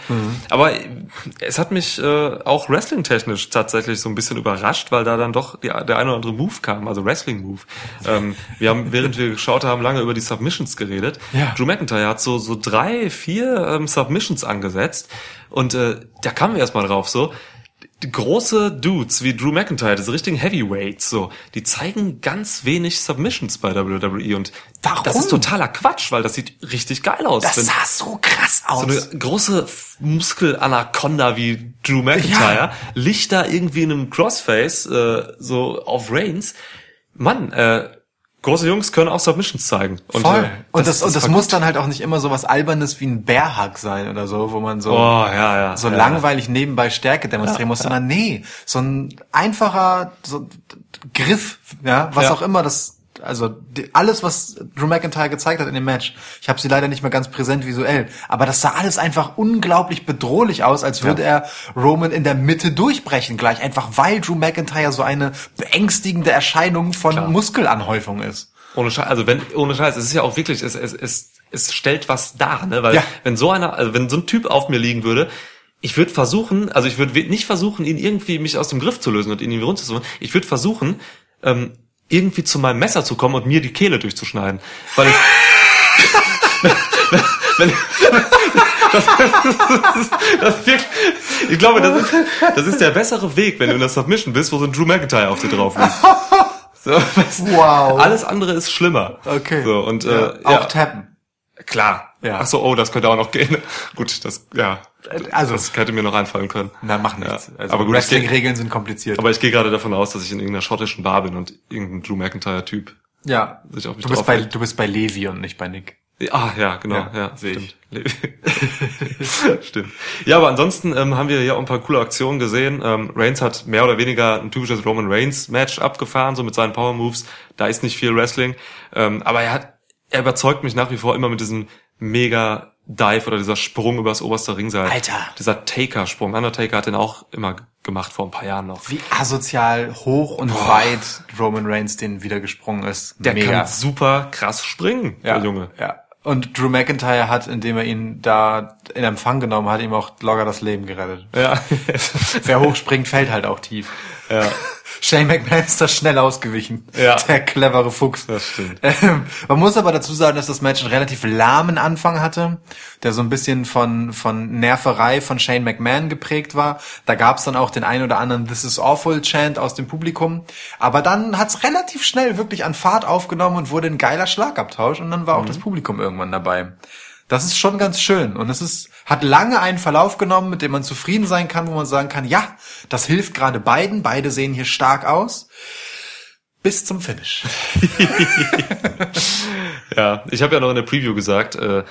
Aber es hat mich äh, auch wrestling-technisch tatsächlich so ein bisschen überrascht, weil da dann doch die, der eine oder andere Move kam, also Wrestling-Move. Ähm, wir haben, während wir geschaut haben, lange über die Submissions geredet. Ja. Drew McIntyre hat so so drei, vier ähm, Submissions angesetzt und äh, da kamen wir erstmal drauf so. Die große Dudes wie Drew McIntyre, diese richtigen Heavyweights, so, die zeigen ganz wenig Submissions bei WWE und Warum? das ist totaler Quatsch, weil das sieht richtig geil aus. Das sah so krass aus. so eine große Muskelanaconda wie Drew McIntyre Ja. liegt da irgendwie in einem Crossface äh, so auf Reigns. Mann, äh, große Jungs können auch Submissions zeigen. Und, Voll. äh, und das, und das muss gut. dann halt auch nicht immer so was Albernes wie ein Bärhack sein oder so, wo man so, Oh, ja, ja. so ja. langweilig nebenbei Stärke demonstrieren muss, sondern nee, so ein einfacher so Griff, ja, was Ja. auch immer das, also die, alles, was Drew McIntyre gezeigt hat in dem Match, ich habe sie leider nicht mehr ganz präsent visuell, aber das sah alles einfach unglaublich bedrohlich aus, als würde er Roman in der Mitte durchbrechen gleich, einfach weil Drew McIntyre so eine beängstigende Erscheinung von Klar. Muskelanhäufung ist. Ohne Scheiß, also wenn, ohne Scheiß, es ist ja auch wirklich, es, es, es, es stellt was dar, ne? Weil Ja. wenn so einer, also wenn so ein Typ auf mir liegen würde, ich würde versuchen, also ich würde nicht versuchen, ihn irgendwie mich aus dem Griff zu lösen und ihn irgendwie runterzuholen. Ich würde versuchen, ähm, irgendwie zu meinem Messer zu kommen und mir die Kehle durchzuschneiden. Weil ich, wenn, das, das, das wirklich, ich glaube, das ist, das ist der bessere Weg, wenn du in der Submission bist, wo so ein Drew McIntyre auf dir drauf liegt. So, weißt? Wow. Alles andere ist schlimmer. Okay. So, und, ja, äh, auch ja, tappen. klar. Ja. Ach so, oh, das könnte auch noch gehen. Gut, das, ja. Also- das hätte mir noch einfallen können. Na, mach nichts. Ja. Also aber Wrestling-Regeln sind kompliziert. aber ich gehe gerade davon aus, dass ich in irgendeiner schottischen Bar bin und irgendein Drew McIntyre-Typ ja, sich auf mich du bist, bei, du bist bei Levi und nicht bei Nick. Ah, ja, genau, Ja, ja, stimmt. <laughs> stimmt. Ja, aber ansonsten ähm, haben wir ja auch ein paar coole Aktionen gesehen. Ähm, Reigns hat mehr oder weniger ein typisches Roman Reigns Match abgefahren, so mit seinen Power Moves. Da ist nicht viel Wrestling, ähm, aber er hat, er überzeugt mich nach wie vor immer mit diesem mega Dive oder dieser Sprung übers oberste Ringseil. Alter. Dieser Taker-Sprung. Undertaker hat den auch immer gemacht vor ein paar Jahren noch. Wie asozial hoch und weit Roman Reigns den wieder gesprungen ist. Der Mega. kann super krass springen, ja, der Junge. Ja. Und Drew McIntyre hat, indem er ihn da in Empfang genommen hat, ihm auch locker das Leben gerettet. Ja. <laughs> Wer hochspringt, fällt halt auch tief. Ja. <laughs> Shane McMahon ist da schnell ausgewichen. Ja. Der clevere Fuchs. Das stimmt. Ähm, man muss aber dazu sagen, dass das Match einen relativ lahmen Anfang hatte, der so ein bisschen von, von Nerverei von Shane McMahon geprägt war. Da gab's dann auch den ein oder anderen This is awful Chant aus dem Publikum. Aber dann hat's relativ schnell wirklich an Fahrt aufgenommen und wurde ein geiler Schlagabtausch und dann war auch das Publikum irgendwann dabei. Das ist schon ganz schön und es ist hat lange einen Verlauf genommen, mit dem man zufrieden sein kann, wo man sagen kann, ja, das hilft gerade beiden, beide sehen hier stark aus. Bis zum Finish. <laughs> Ja, ich habe ja noch in der Preview gesagt, äh,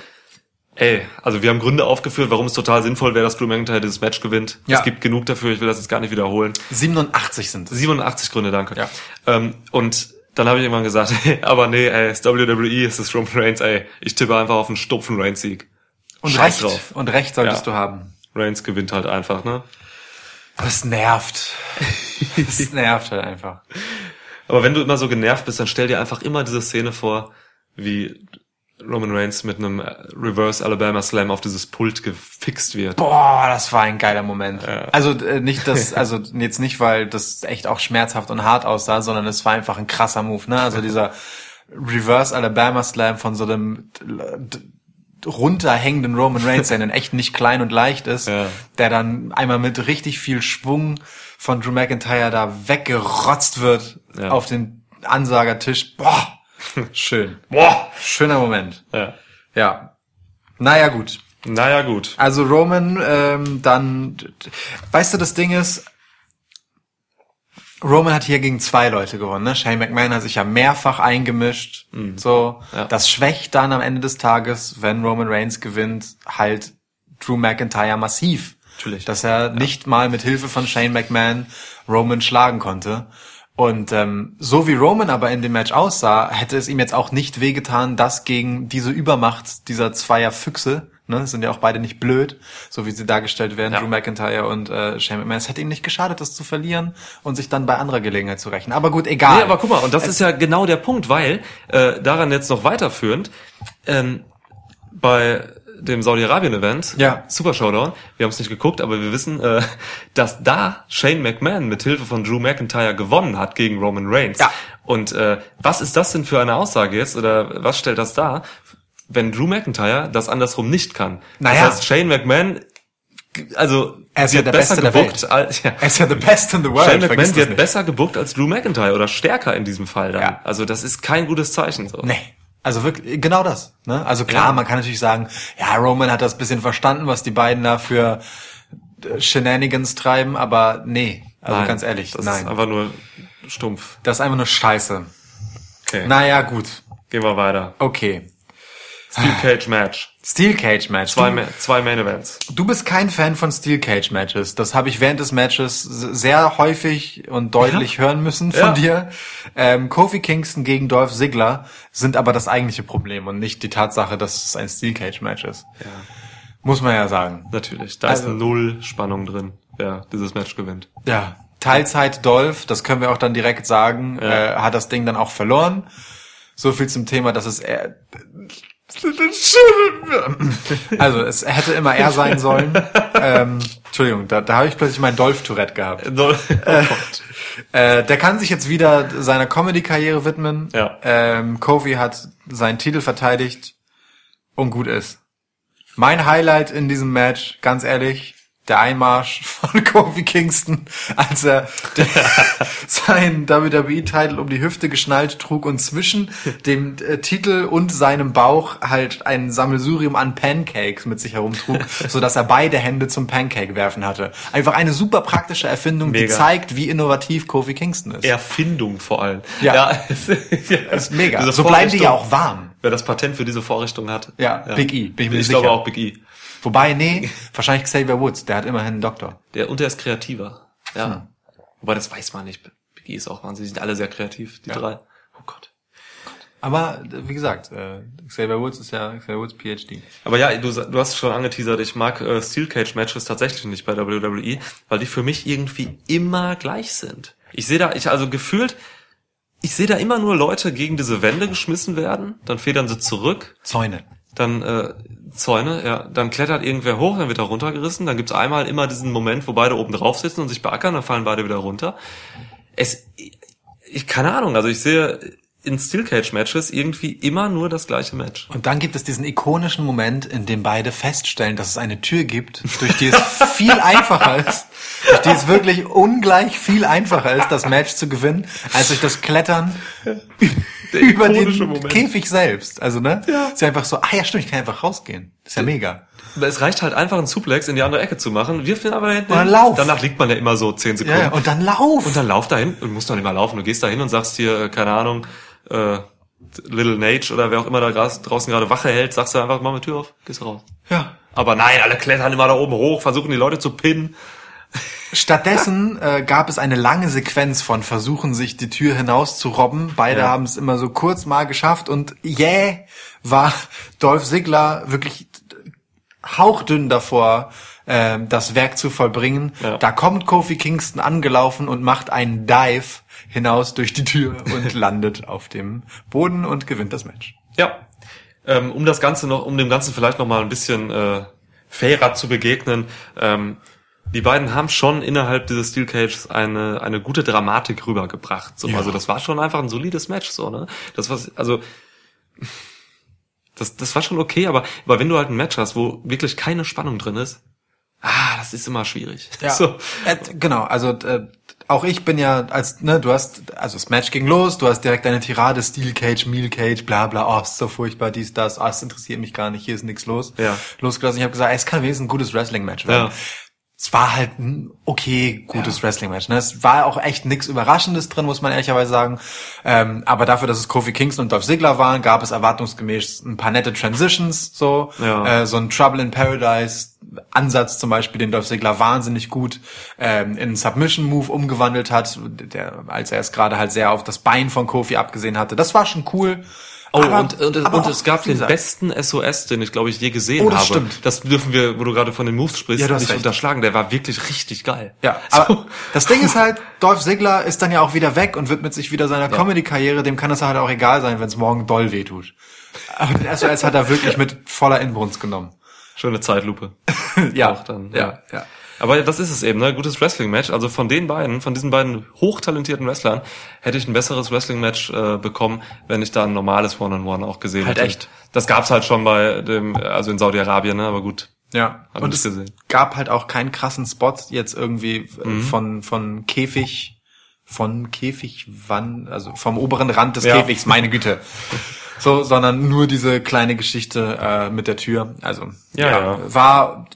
ey, also wir haben Gründe aufgeführt, warum es total sinnvoll wäre, dass Drew McIntyre dieses Match gewinnt. Ja. Es gibt genug dafür, ich will das jetzt gar nicht wiederholen. 87 sind es. 87 Gründe, danke. Ja. Ähm, und dann habe ich irgendwann gesagt, <laughs> aber nee, ey, es ist WWE, es ist Roman Reigns, ey, ich tippe einfach auf einen stumpfen Reigns-Sieg. Und Scheiß recht, drauf. und recht solltest Ja. du haben. Reigns gewinnt halt einfach, ne? Das nervt. Das <laughs> nervt halt einfach. Aber wenn du immer so genervt bist, dann stell dir einfach immer diese Szene vor, wie Roman Reigns mit einem äh, Reverse Alabama Slam auf dieses Pult gefixt wird. Boah, das war ein geiler Moment. Also äh, nicht das, also jetzt nicht, weil das echt auch schmerzhaft und hart aussah, sondern es war einfach ein krasser Move, ne? Also dieser Reverse Alabama Slam von so einem runterhängenden Roman Reigns, der dann echt nicht klein und leicht ist, Ja. der dann einmal mit richtig viel Schwung von Drew McIntyre da weggerotzt wird Ja. auf den Ansagertisch. Boah, <laughs> schön. Boah! Schöner Moment. Ja. Ja. Naja, gut. Naja, gut. Also Roman, ähm, dann, weißt du, das Ding ist, Roman hat hier gegen zwei Leute gewonnen. Ne? Shane McMahon hat sich ja mehrfach eingemischt. So, Ja. das schwächt dann am Ende des Tages, wenn Roman Reigns gewinnt, halt Drew McIntyre massiv. Natürlich. Dass er nicht mal mit Hilfe von Shane McMahon Roman schlagen konnte. Und ähm, so wie Roman aber in dem Match aussah, hätte es ihm jetzt auch nicht wehgetan, das gegen diese Übermacht dieser zweier Füchse, ne, sind ja auch beide nicht blöd, so wie sie dargestellt werden, Ja. Drew McIntyre und äh, Shane McMahon. Es hätte ihm nicht geschadet, das zu verlieren und sich dann bei anderer Gelegenheit zu rächen. Aber gut, egal. Nee, aber guck mal, und das ist ja genau der Punkt, weil äh, daran jetzt noch weiterführend, ähm, bei dem Saudi-Arabien-Event, Ja. Super Showdown, wir haben es nicht geguckt, aber wir wissen, äh, <laughs> dass da Shane McMahon mit Hilfe von Drew McIntyre gewonnen hat gegen Roman Reigns. Ja. Und äh, was ist das denn für eine Aussage jetzt, oder was stellt das dar, wenn Drew McIntyre das andersrum nicht kann? Naja. Das heißt, Shane McMahon, also Er ist ja der besser Beste gebuckt als ja. er ist ja the best in the world. Shane McMahon wird besser gebuckt als Drew McIntyre oder stärker in diesem Fall dann. Ja. Also das ist kein gutes Zeichen so. Nee. Also wirklich, genau das. Ne? Also klar, Ja. man kann natürlich sagen, ja, Roman hat das bisschen verstanden, was die beiden da für äh, Shenanigans treiben, aber nee. Also Nein, ganz ehrlich, das nein. ist einfach nur stumpf. das ist einfach nur Scheiße. Okay, Naja, gut. gehen wir weiter. Okay. Steel Cage Match. Steel Cage Match. Zwei, Ma zwei Main Events. du bist kein Fan von Steel Cage Matches. Das habe ich während des Matches sehr häufig und deutlich hören müssen von Ja. dir. Ähm, Kofi Kingston gegen Dolph Ziggler sind aber das eigentliche Problem und nicht die Tatsache, dass es ein Steel Cage Match ist. Ja, Muss man ja sagen. natürlich. Da Also- ist null Spannung drin, wer dieses Match gewinnt. Ja, Teilzeit Dolph, das können wir auch dann direkt sagen, äh, hat das Ding dann auch verloren. So viel zum Thema, dass es er, also es hätte immer er sein sollen. ähm, Entschuldigung, da, da habe ich plötzlich mein Dolph-Tourette gehabt. oh Gott. Äh, der kann sich jetzt wieder seiner Comedy-Karriere widmen. Ja. Ähm, Kofi hat seinen Titel verteidigt und gut ist. Mein Highlight in diesem Match, ganz ehrlich, der Einmarsch von <laughs> Kofi Kingston, als er <laughs> seinen WWE-Titel um die Hüfte geschnallt trug und zwischen dem äh, Titel und seinem Bauch halt ein Sammelsurium an Pancakes mit sich herumtrug, <laughs> so dass er beide Hände zum Pancake werfen hatte. Einfach eine super praktische Erfindung, die Mega. zeigt, wie innovativ Kofi Kingston ist. Erfindung vor allem. Ja. es- ja. Das ist mega. So bleiben die ja auch warm. wer das Patent für diese Vorrichtung hat. Ja, Big E, bin ich mir ich sicher. glaube auch Big E. Wobei, nee, <laughs> wahrscheinlich Xavier Woods, der hat immerhin einen Doktor. Der, und der ist kreativer. Ja. Hm. Wobei, das weiß man nicht. Big E ist auch wahnsinnig. Die sind alle sehr kreativ, die Ja. drei. Oh Gott. Aber wie gesagt, äh, Xavier Woods ist ja Xavier Woods PhD. Aber ja, du, du hast schon angeteasert, ich mag äh, Steel Cage Matches tatsächlich nicht bei WWE, weil die für mich irgendwie immer gleich sind. Ich sehe da, ich also gefühlt, ich sehe da immer nur Leute gegen diese Wände geschmissen werden, dann federn sie zurück, Zäune. Dann äh, Zäune, ja, dann klettert irgendwer hoch, dann wird er runtergerissen, dann gibt's einmal immer diesen Moment, wo beide oben drauf sitzen und sich beackern, dann fallen beide wieder runter. Es, ich keine Ahnung, also ich sehe in Steel Cage Matches irgendwie immer nur das gleiche Match. Und dann gibt es diesen ikonischen Moment, in dem beide feststellen, dass es eine Tür gibt, durch die es <laughs> viel einfacher ist, durch die es wirklich ungleich viel einfacher ist, das Match zu gewinnen, als durch das Klettern <laughs> über den Moment. Käfig selbst. Also, ne? Ja. Ist ja einfach so, ah ja, stimmt, ich kann einfach rausgehen. Ist ja mega. Es reicht halt einfach, einen Suplex in die andere Ecke zu machen. Wirf den aber da hinten Und dann lauf. Danach liegt man ja immer so 10 Sekunden. Ja, und dann lauf. und dann lauf dahin und musst doch nicht mal laufen. Du gehst da hin und sagst hier, äh, keine Ahnung, äh, Little Nage oder wer auch immer da draußen gerade Wache hält, sagst du einfach, mach mal die Tür auf, gehst raus. ja. Aber nein, alle klettern immer da oben hoch, versuchen die Leute zu pinnen. Stattdessen <laughs> äh, gab es eine lange Sequenz von Versuchen, sich die Tür hinaus zu robben. Beide Ja. haben es immer so kurz mal geschafft und yeah, war Dolph Ziggler wirklich hauchdünn davor, äh, das Werk zu vollbringen. Ja. Da kommt Kofi Kingston angelaufen und macht einen Dive hinaus durch die Tür und <laughs> landet auf dem Boden und gewinnt das Match. Ja. Ähm, um das Ganze noch, um dem Ganzen vielleicht noch mal ein bisschen äh, fairer zu begegnen, ähm, die beiden haben schon innerhalb dieses Steel Cages eine eine gute Dramatik rübergebracht. So, Ja. also das war schon einfach ein solides Match, so ne. Das was also das das war schon okay, aber aber wenn du halt ein Match hast, wo wirklich keine Spannung drin ist, ah, das ist immer schwierig. <laughs> So. Äh, genau, also äh, auch ich bin ja als ne, du hast also das Match ging los, du hast direkt deine Tirade Steel Cage, Meal Cage, bla bla, oh, ist so furchtbar, dies das, ah, es interessiert mich gar nicht, hier ist nichts los. Ja. Losgelassen, ich habe gesagt, es kann wenigstens ein gutes Wrestling Match werden. Ja. Es war halt ein okay gutes Wrestling Match. Ne? Es war auch echt nichts Überraschendes drin, muss man ehrlicherweise sagen. Ähm, aber dafür, dass es Kofi Kingston und Dolph Ziggler waren, gab es erwartungsgemäß ein paar nette Transitions, so Ja. äh, so ein Trouble in Paradise Ansatz zum Beispiel, den Dolph Ziggler wahnsinnig gut ähm, in einen Submission Move umgewandelt hat, der, als er es gerade halt sehr auf das Bein von Kofi abgesehen hatte. Das war schon cool. Oh, Aber- und, und, aber und es gab den besten SOS, den ich glaube ich je gesehen Oh, das habe. stimmt. Das dürfen wir, wo du gerade von den Moves sprichst, Ja, nicht recht. unterschlagen. Der war wirklich richtig geil. Ja, So. aber das Ding ist halt, <laughs> Dolph Ziggler ist dann ja auch wieder weg und widmet sich wieder seiner Comedy-Karriere. Dem kann es halt auch egal sein, wenn es morgen doll wehtut. Aber den SOS hat er wirklich mit voller Inbrunst genommen. Schöne Zeitlupe. <laughs> Ja, Auch dann, ja, ja. Aber das ist es eben, ne? Gutes Wrestling-Match. Also von den beiden, von diesen beiden hochtalentierten Wrestlern, hätte ich ein besseres Wrestling-Match äh, bekommen, wenn ich da ein normales One-on-One auch gesehen Halt hätte. echt. Das gab's halt schon bei dem, also in Saudi-Arabien, ne? Aber gut. Ja, Hab und ich es gesehen. gab halt auch keinen krassen Spot jetzt irgendwie äh, Mhm. von, von Käfig, von Käfig wann, also vom oberen Rand des Ja. Käfigs, meine Güte. <laughs> So, sondern nur diese kleine Geschichte äh, mit der Tür. Also Ja, ja. war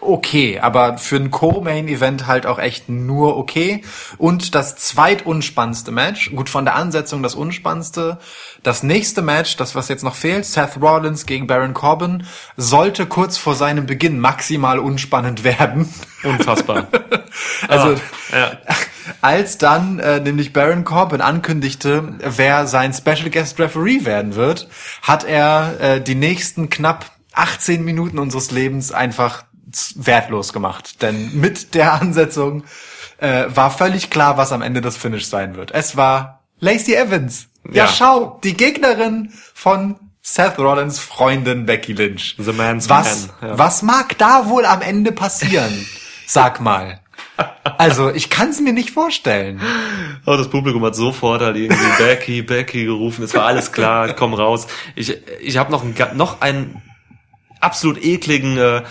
okay, aber für ein Co-Main-Event halt auch echt nur okay. Und das zweitunspannendste Match, gut von der Ansetzung das unspannendste. Das nächste Match, das was jetzt noch fehlt, Seth Rollins gegen Baron Corbin, sollte kurz vor seinem Beginn maximal unspannend <laughs> werden. Unfassbar. Also Ah, ja. Als dann äh, nämlich Baron Corbin ankündigte, wer sein Special Guest Referee werden wird, hat er äh, die nächsten knapp 18 Minuten unseres Lebens einfach wertlos gemacht. Denn mit der Ansetzung äh, war völlig klar, was am Ende das Finish sein wird. Es war Lacey Evans. Ja, Ja. schau, die Gegnerin von Seth Rollins Freundin Becky Lynch. The man's was, man, ja. was mag da wohl am Ende passieren? <laughs> Sag mal. Also, ich kann es mir nicht vorstellen. Oh, das Publikum hat sofort halt irgendwie Becky, Becky gerufen. Es war alles klar, komm raus. Ich, ich habe noch, einen, noch einen absolut ekligen äh,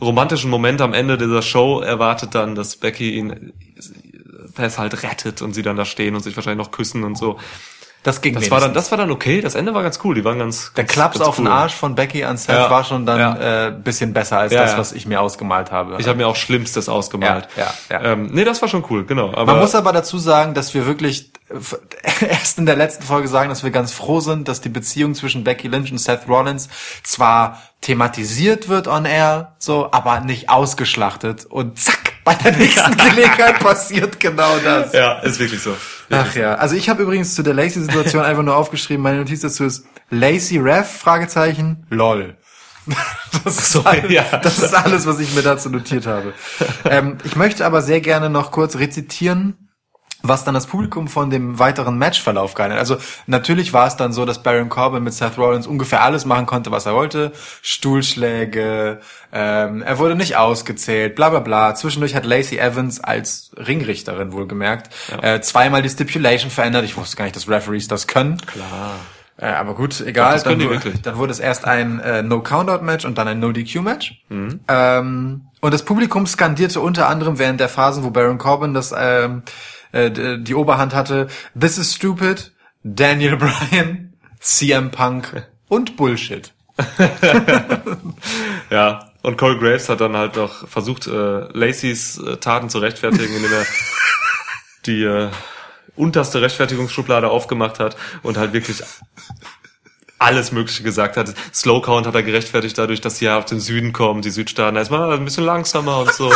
romantischen Moment am Ende dieser Show erwartet dann, dass Becky ihn es halt rettet und sie dann da stehen und sich wahrscheinlich noch küssen und so. Das ging Das war dann, das war dann okay. Das Ende war ganz cool. Die waren ganz. Der ganz, Klaps ganz auf den cool. Arsch von Becky an Seth Ja. war schon dann Ja. äh, bisschen besser als Ja, das, was ich mir ausgemalt habe. Ich habe mir auch Schlimmstes ausgemalt. Ja, ja, ja. Ähm, nee, das war schon cool, genau. Aber Man muss aber dazu sagen, dass wir wirklich f- <laughs> erst in der letzten Folge sagen, dass wir ganz froh sind, dass die Beziehung zwischen Becky Lynch und Seth Rollins zwar thematisiert wird on air, so, aber nicht ausgeschlachtet. Und zack, bei der nächsten <laughs> Gelegenheit passiert genau das. Ja, ist wirklich so. Ach ja, also ich habe übrigens zu der Lacey-Situation einfach nur aufgeschrieben, meine Notiz dazu ist Lacey Ref, Fragezeichen, lol. <laughs> Das ist, So, alles, ja. das ist alles, was ich mir dazu notiert habe. Ähm, ich möchte aber sehr gerne noch kurz rezitieren, was dann das Publikum von dem weiteren Matchverlauf gehalten hat. Also natürlich war es dann so, dass Baron Corbin mit Seth Rollins ungefähr alles machen konnte, was er wollte. Stuhlschläge, ähm, er wurde nicht ausgezählt, bla bla bla. Zwischendurch hat Lacey Evans als Ringrichterin wohlgemerkt äh, zweimal die Stipulation verändert. Ich wusste gar nicht, dass Referees das können. Klar. Äh, aber gut, egal. das können dann, die wu- wirklich. dann wurde es erst ein äh, No-Countout-Match und dann ein No-DQ-Match. Mhm. Ähm, und das Publikum skandierte unter anderem während der Phasen, wo Baron Corbin das ähm, äh, d- die Oberhand hatte, This is stupid, Daniel <laughs> Bryan, CM Punk und Bullshit. <laughs> Ja, und Corey Graves hat dann halt noch versucht, äh, Lacey's äh, Taten zu rechtfertigen, indem er <laughs> die äh, unterste Rechtfertigungsschublade aufgemacht hat und halt wirklich alles Mögliche gesagt hat. Slow Count hat er gerechtfertigt dadurch, dass sie ja auf den Süden kommen, die Südstaaten. Da ist man ein bisschen langsamer und so.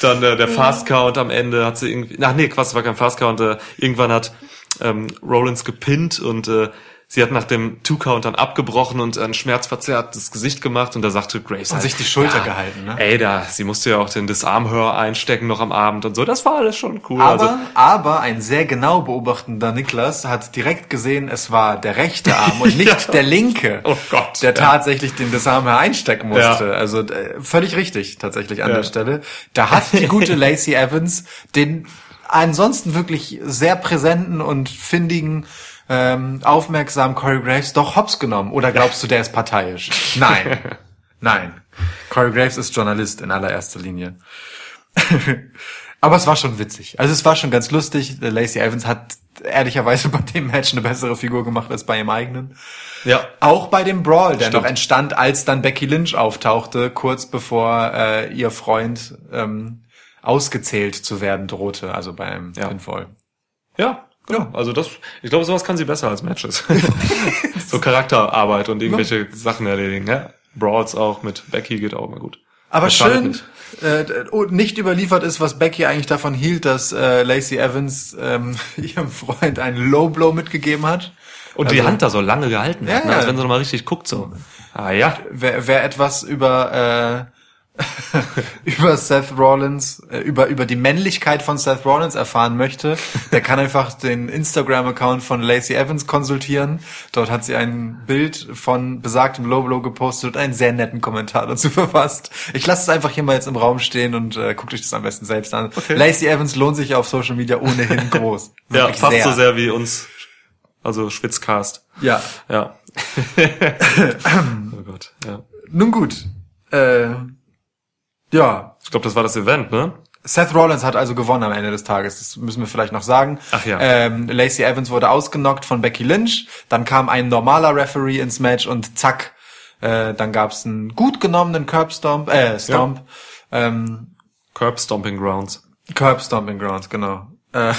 Dann äh, der Fast Count am Ende hat sie irgendwie, ach nee, Quatsch, es war kein Fast Count. Äh, irgendwann hat ähm, Rollins gepinnt und äh, sie hat nach dem Two Count dann abgebrochen und ein schmerzverzerrtes Gesicht gemacht und da sagte Grace Und halt, sich die Schulter ja, gehalten, ne? Ey, da, sie musste ja auch den Disarmhör einstecken noch am Abend und so. Das war alles schon cool. Aber, also, aber ein sehr genau beobachtender Niklas hat direkt gesehen, es war der rechte Arm und <laughs> nicht Ja. der linke, Oh Gott, der ja. tatsächlich den Disarmer einstecken musste. Also äh, völlig richtig tatsächlich an der Stelle. Da hat die <laughs> gute Lacey Evans den ansonsten wirklich sehr präsenten und findigen ähm, aufmerksamen Corey Graves doch hops genommen. Oder glaubst du, der ist parteiisch? <laughs> Nein. Nein. Corey Graves ist Journalist in allererster Linie. <laughs> Aber es war schon witzig. Also es war schon ganz lustig. Lacey Evans hat ehrlicherweise bei dem Match eine bessere Figur gemacht als bei ihrem eigenen. ja. Auch bei dem Brawl, der Stimmt. noch entstand, als dann Becky Lynch auftauchte, kurz bevor äh, ihr Freund ähm, ausgezählt zu werden drohte, also beim Ja. Pinfall. Ja, ja. Also das, ich glaube, sowas kann sie besser als Matches. <laughs> so Charakterarbeit und irgendwelche Sachen erledigen. Ja. Brawls auch mit Becky geht auch mal gut. Aber Das schön, nicht. äh, und nicht überliefert ist, was Becky eigentlich davon hielt, dass äh, Lacey Evans ähm, <laughs> ihrem Freund einen Low Blow mitgegeben hat. Und die Also- Hand da so lange gehalten Ja, hat, ne? ja. als wenn sie noch mal richtig guckt so. Ah ja. Wer, wer etwas über äh, <laughs> über Seth Rollins, äh, über über die Männlichkeit von Seth Rollins erfahren möchte, der kann einfach den Instagram-Account von Lacey Evans konsultieren. Dort hat sie ein Bild von besagtem Low Blow gepostet und einen sehr netten Kommentar dazu <laughs> verfasst. Ich lasse es einfach hier mal jetzt im Raum stehen und äh, guckt euch das am besten selbst an. Okay. Lacey Evans lohnt sich auf Social Media ohnehin <laughs> groß. Ja, fast so sehr wie uns. Also Schwitzcast. Ja. Ja. oh Gott, ja. Nun gut. Äh, ja, Ich glaube, das war das Event, ne? Seth Rollins hat also gewonnen am Ende des Tages. Das müssen wir vielleicht noch sagen. Ach ja. Ähm, Lacey Evans wurde ausgenockt von Becky Lynch. Dann kam ein normaler Referee ins Match und zack, äh, dann gab's einen gut genommenen Curb Stomp, äh, Stomp. Ähm, Curb Stomping Grounds. Curb Stomping Grounds, genau. Äh,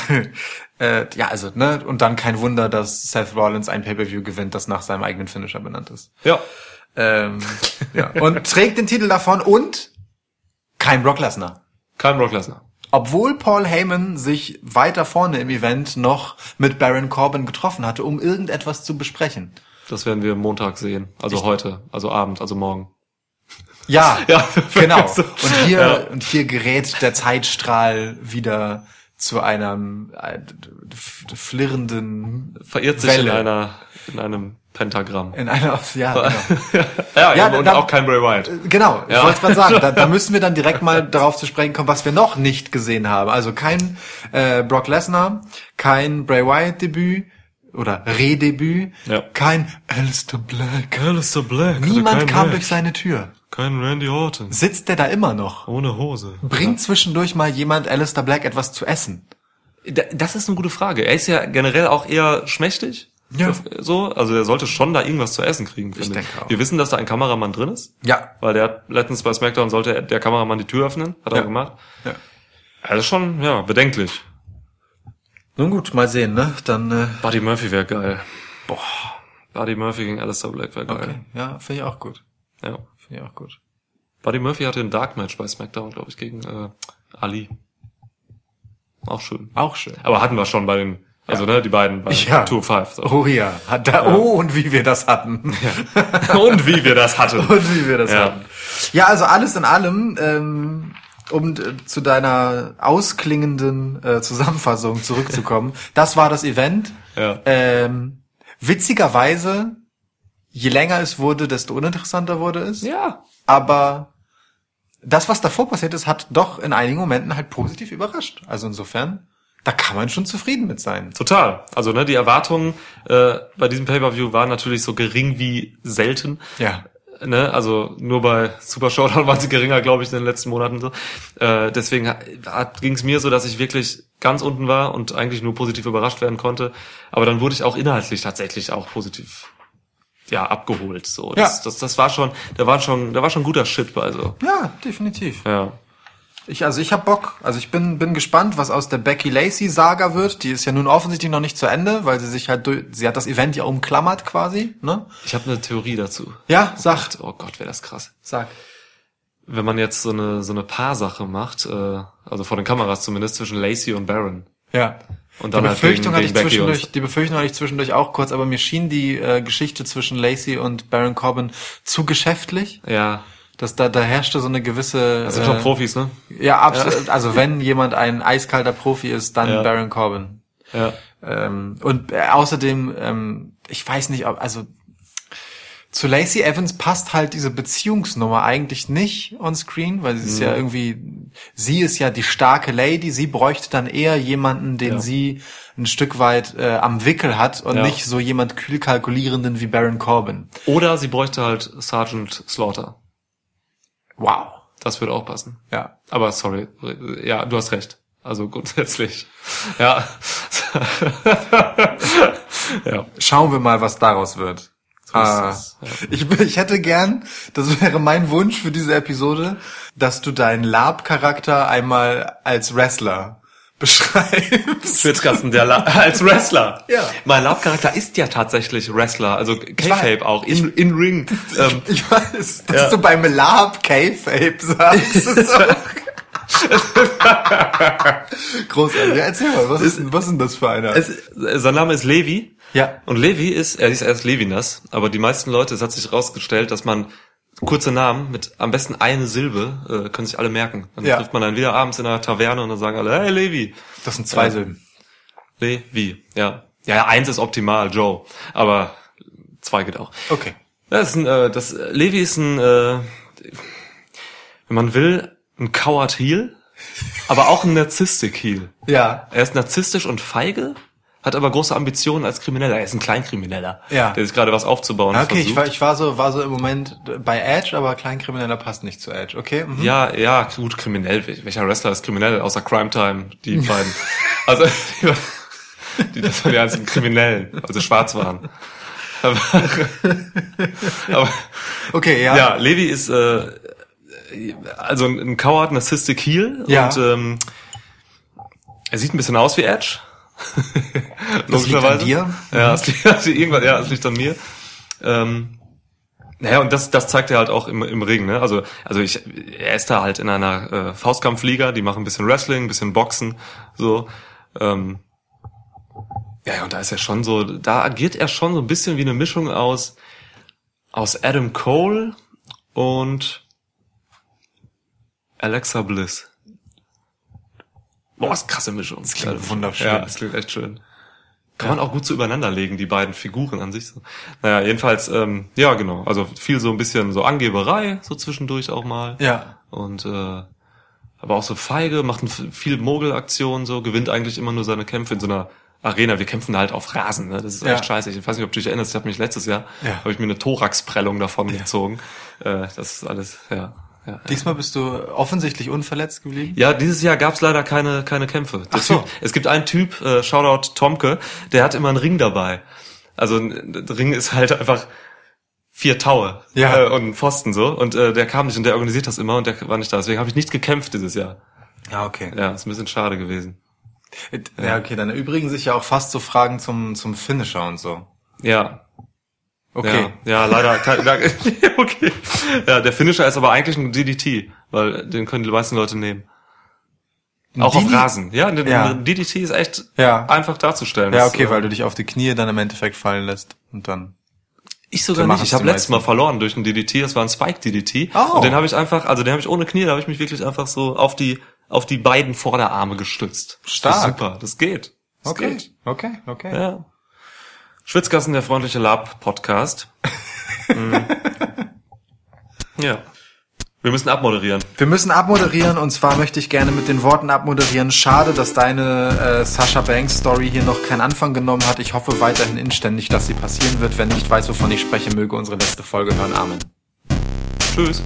<laughs> äh, ja, also, ne, und dann kein Wunder, dass Seth Rollins ein Pay-Per-View gewinnt, das nach seinem eigenen Finisher benannt ist. Ja. Ähm, ja. Und trägt den Titel davon und kein Brock Lesnar. Kein Brock Lesnar. Obwohl Paul Heyman sich weiter vorne im Event noch mit Baron Corbin getroffen hatte, um irgendetwas zu besprechen. Das werden wir Montag sehen. Also heute, also Abend, also morgen. Ja, <laughs> Ja, <laughs> genau. Und hier, Ja. und hier gerät der Zeitstrahl wieder zu einem äh, flirrenden Verirrt sich in Welle. einer, in einem Pentagramm. in einer, ja, <laughs> genau. ja, Ja, und dann- auch kein Bray Wyatt. Genau, ich Ja. wollte gerade sagen, da, da <laughs> müssen wir dann direkt mal darauf zu sprechen kommen, was wir noch nicht gesehen haben. Also kein äh, Brock Lesnar, kein Bray Wyatt Debüt oder Redebüt, Ja. kein Alistair Black. Alistair Black. Niemand kam durch seine Tür. Kein Randy Orton. Sitzt der da immer noch? Ohne Hose. Bringt zwischendurch mal jemand Alistair Black etwas zu essen? Da- Das ist eine gute Frage. Er ist ja generell auch eher schmächtig. Ja. So, also er sollte schon da irgendwas zu essen kriegen. finde denke auch. Wir wissen, dass da ein Kameramann drin ist. Ja. Weil der hat letztens bei SmackDown sollte der Kameramann die Tür öffnen. Hat er Ja. auch gemacht. Ja. Also schon, ja, bedenklich. Nun gut, mal sehen, ne? Dann, äh, Buddy Murphy wäre geil. Boah. Buddy Murphy gegen Alistair Black wäre geil. okay. Ja, finde ich auch gut. Ja. Finde ich auch gut. Buddy Murphy hatte ein Dark Match bei SmackDown, glaube ich, gegen äh, Ali. Auch schön. Auch schön. Aber hatten wir schon bei den, also ne, die beiden bei Ja. Tour 5. So. Oh ja, hat da, oh, und wie wir das hatten. <laughs> Und wie wir das hatten. Und wie wir das Ja. hatten. Ja, also alles in allem, ähm, um äh, zu deiner ausklingenden äh, Zusammenfassung zurückzukommen, <laughs> das war das Event. Ja. Ähm, witzigerweise, je länger es wurde, desto uninteressanter wurde es. Ja. Aber das, was davor passiert ist, hat doch in einigen Momenten halt positiv überrascht. Also insofern, da kann man schon zufrieden mit sein. Total. Also ne, die Erwartungen äh, bei diesem Pay-Per-View waren natürlich so gering wie selten. Ja. Ne, also nur bei Super Showdown <laughs> waren sie geringer, glaube ich, in den letzten Monaten so. Äh, deswegen ging es mir so, dass ich wirklich ganz unten war und eigentlich nur positiv überrascht werden konnte. Aber dann wurde ich auch inhaltlich tatsächlich auch positiv ja abgeholt. So, das, Ja. das, das war schon, da war schon, da war schon guter Shit bei so. Ja, definitiv. Ja. Ich, also ich hab Bock. Also ich bin, bin gespannt, was aus der Becky Lacey Saga wird. Die ist ja nun offensichtlich noch nicht zu Ende, weil sie sich halt durch, sie hat das Event ja umklammert quasi, ne? Ich habe eine Theorie dazu. Ja, sag, Oh Gott, wäre das krass. sag. Wenn man jetzt so eine so eine Paarsache macht, äh, also vor den Kameras zumindest zwischen Lacey und Baron. Ja. Und Die dann halt Befürchtung, gegen- hatte ich gegen Becky zwischendurch, die Befürchtung hatte ich zwischendurch auch kurz, aber mir schien die äh, Geschichte zwischen Lacey und Baron Corbin zu geschäftlich. Ja, Dass da, da herrschte so eine gewisse. das sind schon äh, Profis, ne? Ja, absolut. Also wenn jemand ein eiskalter Profi ist, dann Ja. Baron Corbin. Ja. Ähm, und äh, außerdem, ähm, ich weiß nicht, ob, also zu Lacey Evans passt halt diese Beziehungsnummer eigentlich nicht on screen, weil sie ist Mhm. ja irgendwie, sie ist ja die starke Lady, sie bräuchte dann eher jemanden, den Ja. sie ein Stück weit äh, am Wickel hat und Ja. nicht so jemand kühl kalkulierenden wie Baron Corbin. Oder sie bräuchte halt Sergeant Slaughter. Wow. Das würde auch passen. Ja. Aber sorry, ja, du hast recht. Also grundsätzlich. Ja. <laughs> ja. Schauen wir mal, was daraus wird. So Ah, ja. ich, ich hätte gern, das wäre mein Wunsch für diese Episode, dass du deinen Lab-Charakter einmal als Wrestler beschreibst. Schwitzkasten, der La <laughs> als Wrestler. Ja. Mein Lab-Charakter ist ja tatsächlich Wrestler, also K-Fape auch, in, in Ring. <laughs> Ähm, Ich weiß, dass Ja. du beim Lab K-Fape sagst. Ist auch <laughs> Großartig. Ja, erzähl mal, was ist, denn- was ist denn das für einer? es, sein Name ist Levi. Ja. Und Levi ist, er ist erst Levinas, aber die meisten Leute, es hat sich herausgestellt, dass man kurze Namen mit am besten eine Silbe, äh, können sich alle merken. Dann Ja. trifft man dann wieder abends in einer Taverne und dann sagen alle, hey Levi. das sind zwei Ja. Silben. Levi, ja. Ja, ja, eins ist optimal, Joe. Aber zwei geht auch. Okay. Das ist ein, äh, das, Levi ist ein, äh, wenn man will, ein Coward Heel, aber auch ein Narzisstic Heel. Ja. Er ist narzisstisch und feige, hat aber große Ambitionen als Krimineller. Er ist ein Kleinkrimineller, Ja. der sich gerade was aufzubauen Okay, versucht. ich war, ich war so, war so im Moment bei Edge, aber Kleinkrimineller passt nicht zu Edge. Okay. Mhm. ja, ja, gut, kriminell. Wel- Welcher Wrestler ist kriminell, außer Crime Time, die beiden. <laughs> Also, die, <laughs> die, das waren die einzigen Kriminellen, also schwarz waren. Aber, <laughs> aber Okay, ja. Ja, Levi ist äh, also ein ein Coward, Narzisstic Heel Ja. und ähm, er sieht ein bisschen aus wie Edge. Das liegt an dir? Ja, es liegt, <laughs> also irgendwann, ja, es liegt an mir. Ähm, naja, und das, das zeigt er halt auch im, im Ring, ne? Also, also ich, er ist da halt in einer äh, Faustkampfliga, die machen ein bisschen Wrestling, ein bisschen Boxen, so. Ähm, ja, ja, und da ist er schon so, da agiert er schon so ein bisschen wie eine Mischung aus, aus Adam Cole und Alexa Bliss. Boah, ist krasse Mischung. Das klingt wunderschön. Ja, das klingt echt schön. Kann man auch gut so übereinander legen, die beiden Figuren an sich. So. Naja, jedenfalls, ähm, ja, genau. Also viel so ein bisschen so Angeberei, so zwischendurch auch mal. Ja. Und äh, aber auch so feige, macht viel Mogelaktionen, so, gewinnt eigentlich immer nur seine Kämpfe in so einer Arena. Wir kämpfen halt auf Rasen, ne? Das ist Ja. echt scheiße. Ich weiß nicht, ob du dich erinnerst, ich habe mich letztes Jahr, Ja. habe ich mir eine Thoraxprellung davon gezogen. Äh, das ist alles, ja. Ja. Diesmal bist du offensichtlich unverletzt geblieben. Ja, dieses Jahr gab's leider keine, keine Kämpfe. Der Ach so. Typ, es gibt einen Typ, äh, Shoutout Tomke, der hat immer einen Ring dabei. Also ein ein Ring ist halt einfach vier Taue Ja. äh, und ein Pfosten so. Und äh, der kam nicht und der organisiert das immer und der war nicht da. Deswegen habe ich nicht gekämpft dieses Jahr. Ja, okay. Ja, ist ein bisschen schade gewesen. Ja, okay, dann erübrigen sich ja auch fast so Fragen zum, zum Finisher und so. Ja. Okay. Ja, ja leider. <laughs> okay. Ja, der Finisher ist aber eigentlich ein DDT, weil den können die meisten Leute nehmen. Auch auf? Rasen. Ja, ein Ja. ein DDT ist echt Ja. einfach darzustellen. Ja, Das, okay, äh, weil du dich auf die Knie dann im Endeffekt fallen lässt und dann. Ich sogar So nicht. Ich habe letztes Mal verloren durch einen DDT. Das war ein Spike DDT. Oh. Und den habe ich einfach, also den habe ich ohne Knie, da habe ich mich wirklich einfach so auf die auf die beiden Vorderarme gestützt. Stark. Das super. Das geht. Das Okay, geht. okay, okay. Ja. Schwitzgassen, der freundliche Lab-Podcast. <laughs> Mhm. ja. Wir müssen abmoderieren. Wir müssen abmoderieren und zwar möchte ich gerne mit den Worten abmoderieren. Schade, dass deine äh, Sasha Banks Story hier noch keinen Anfang genommen hat. Ich hoffe weiterhin inständig, dass sie passieren wird. Wenn nicht weiß, wovon ich spreche, möge unsere letzte Folge hören. Amen. Tschüss.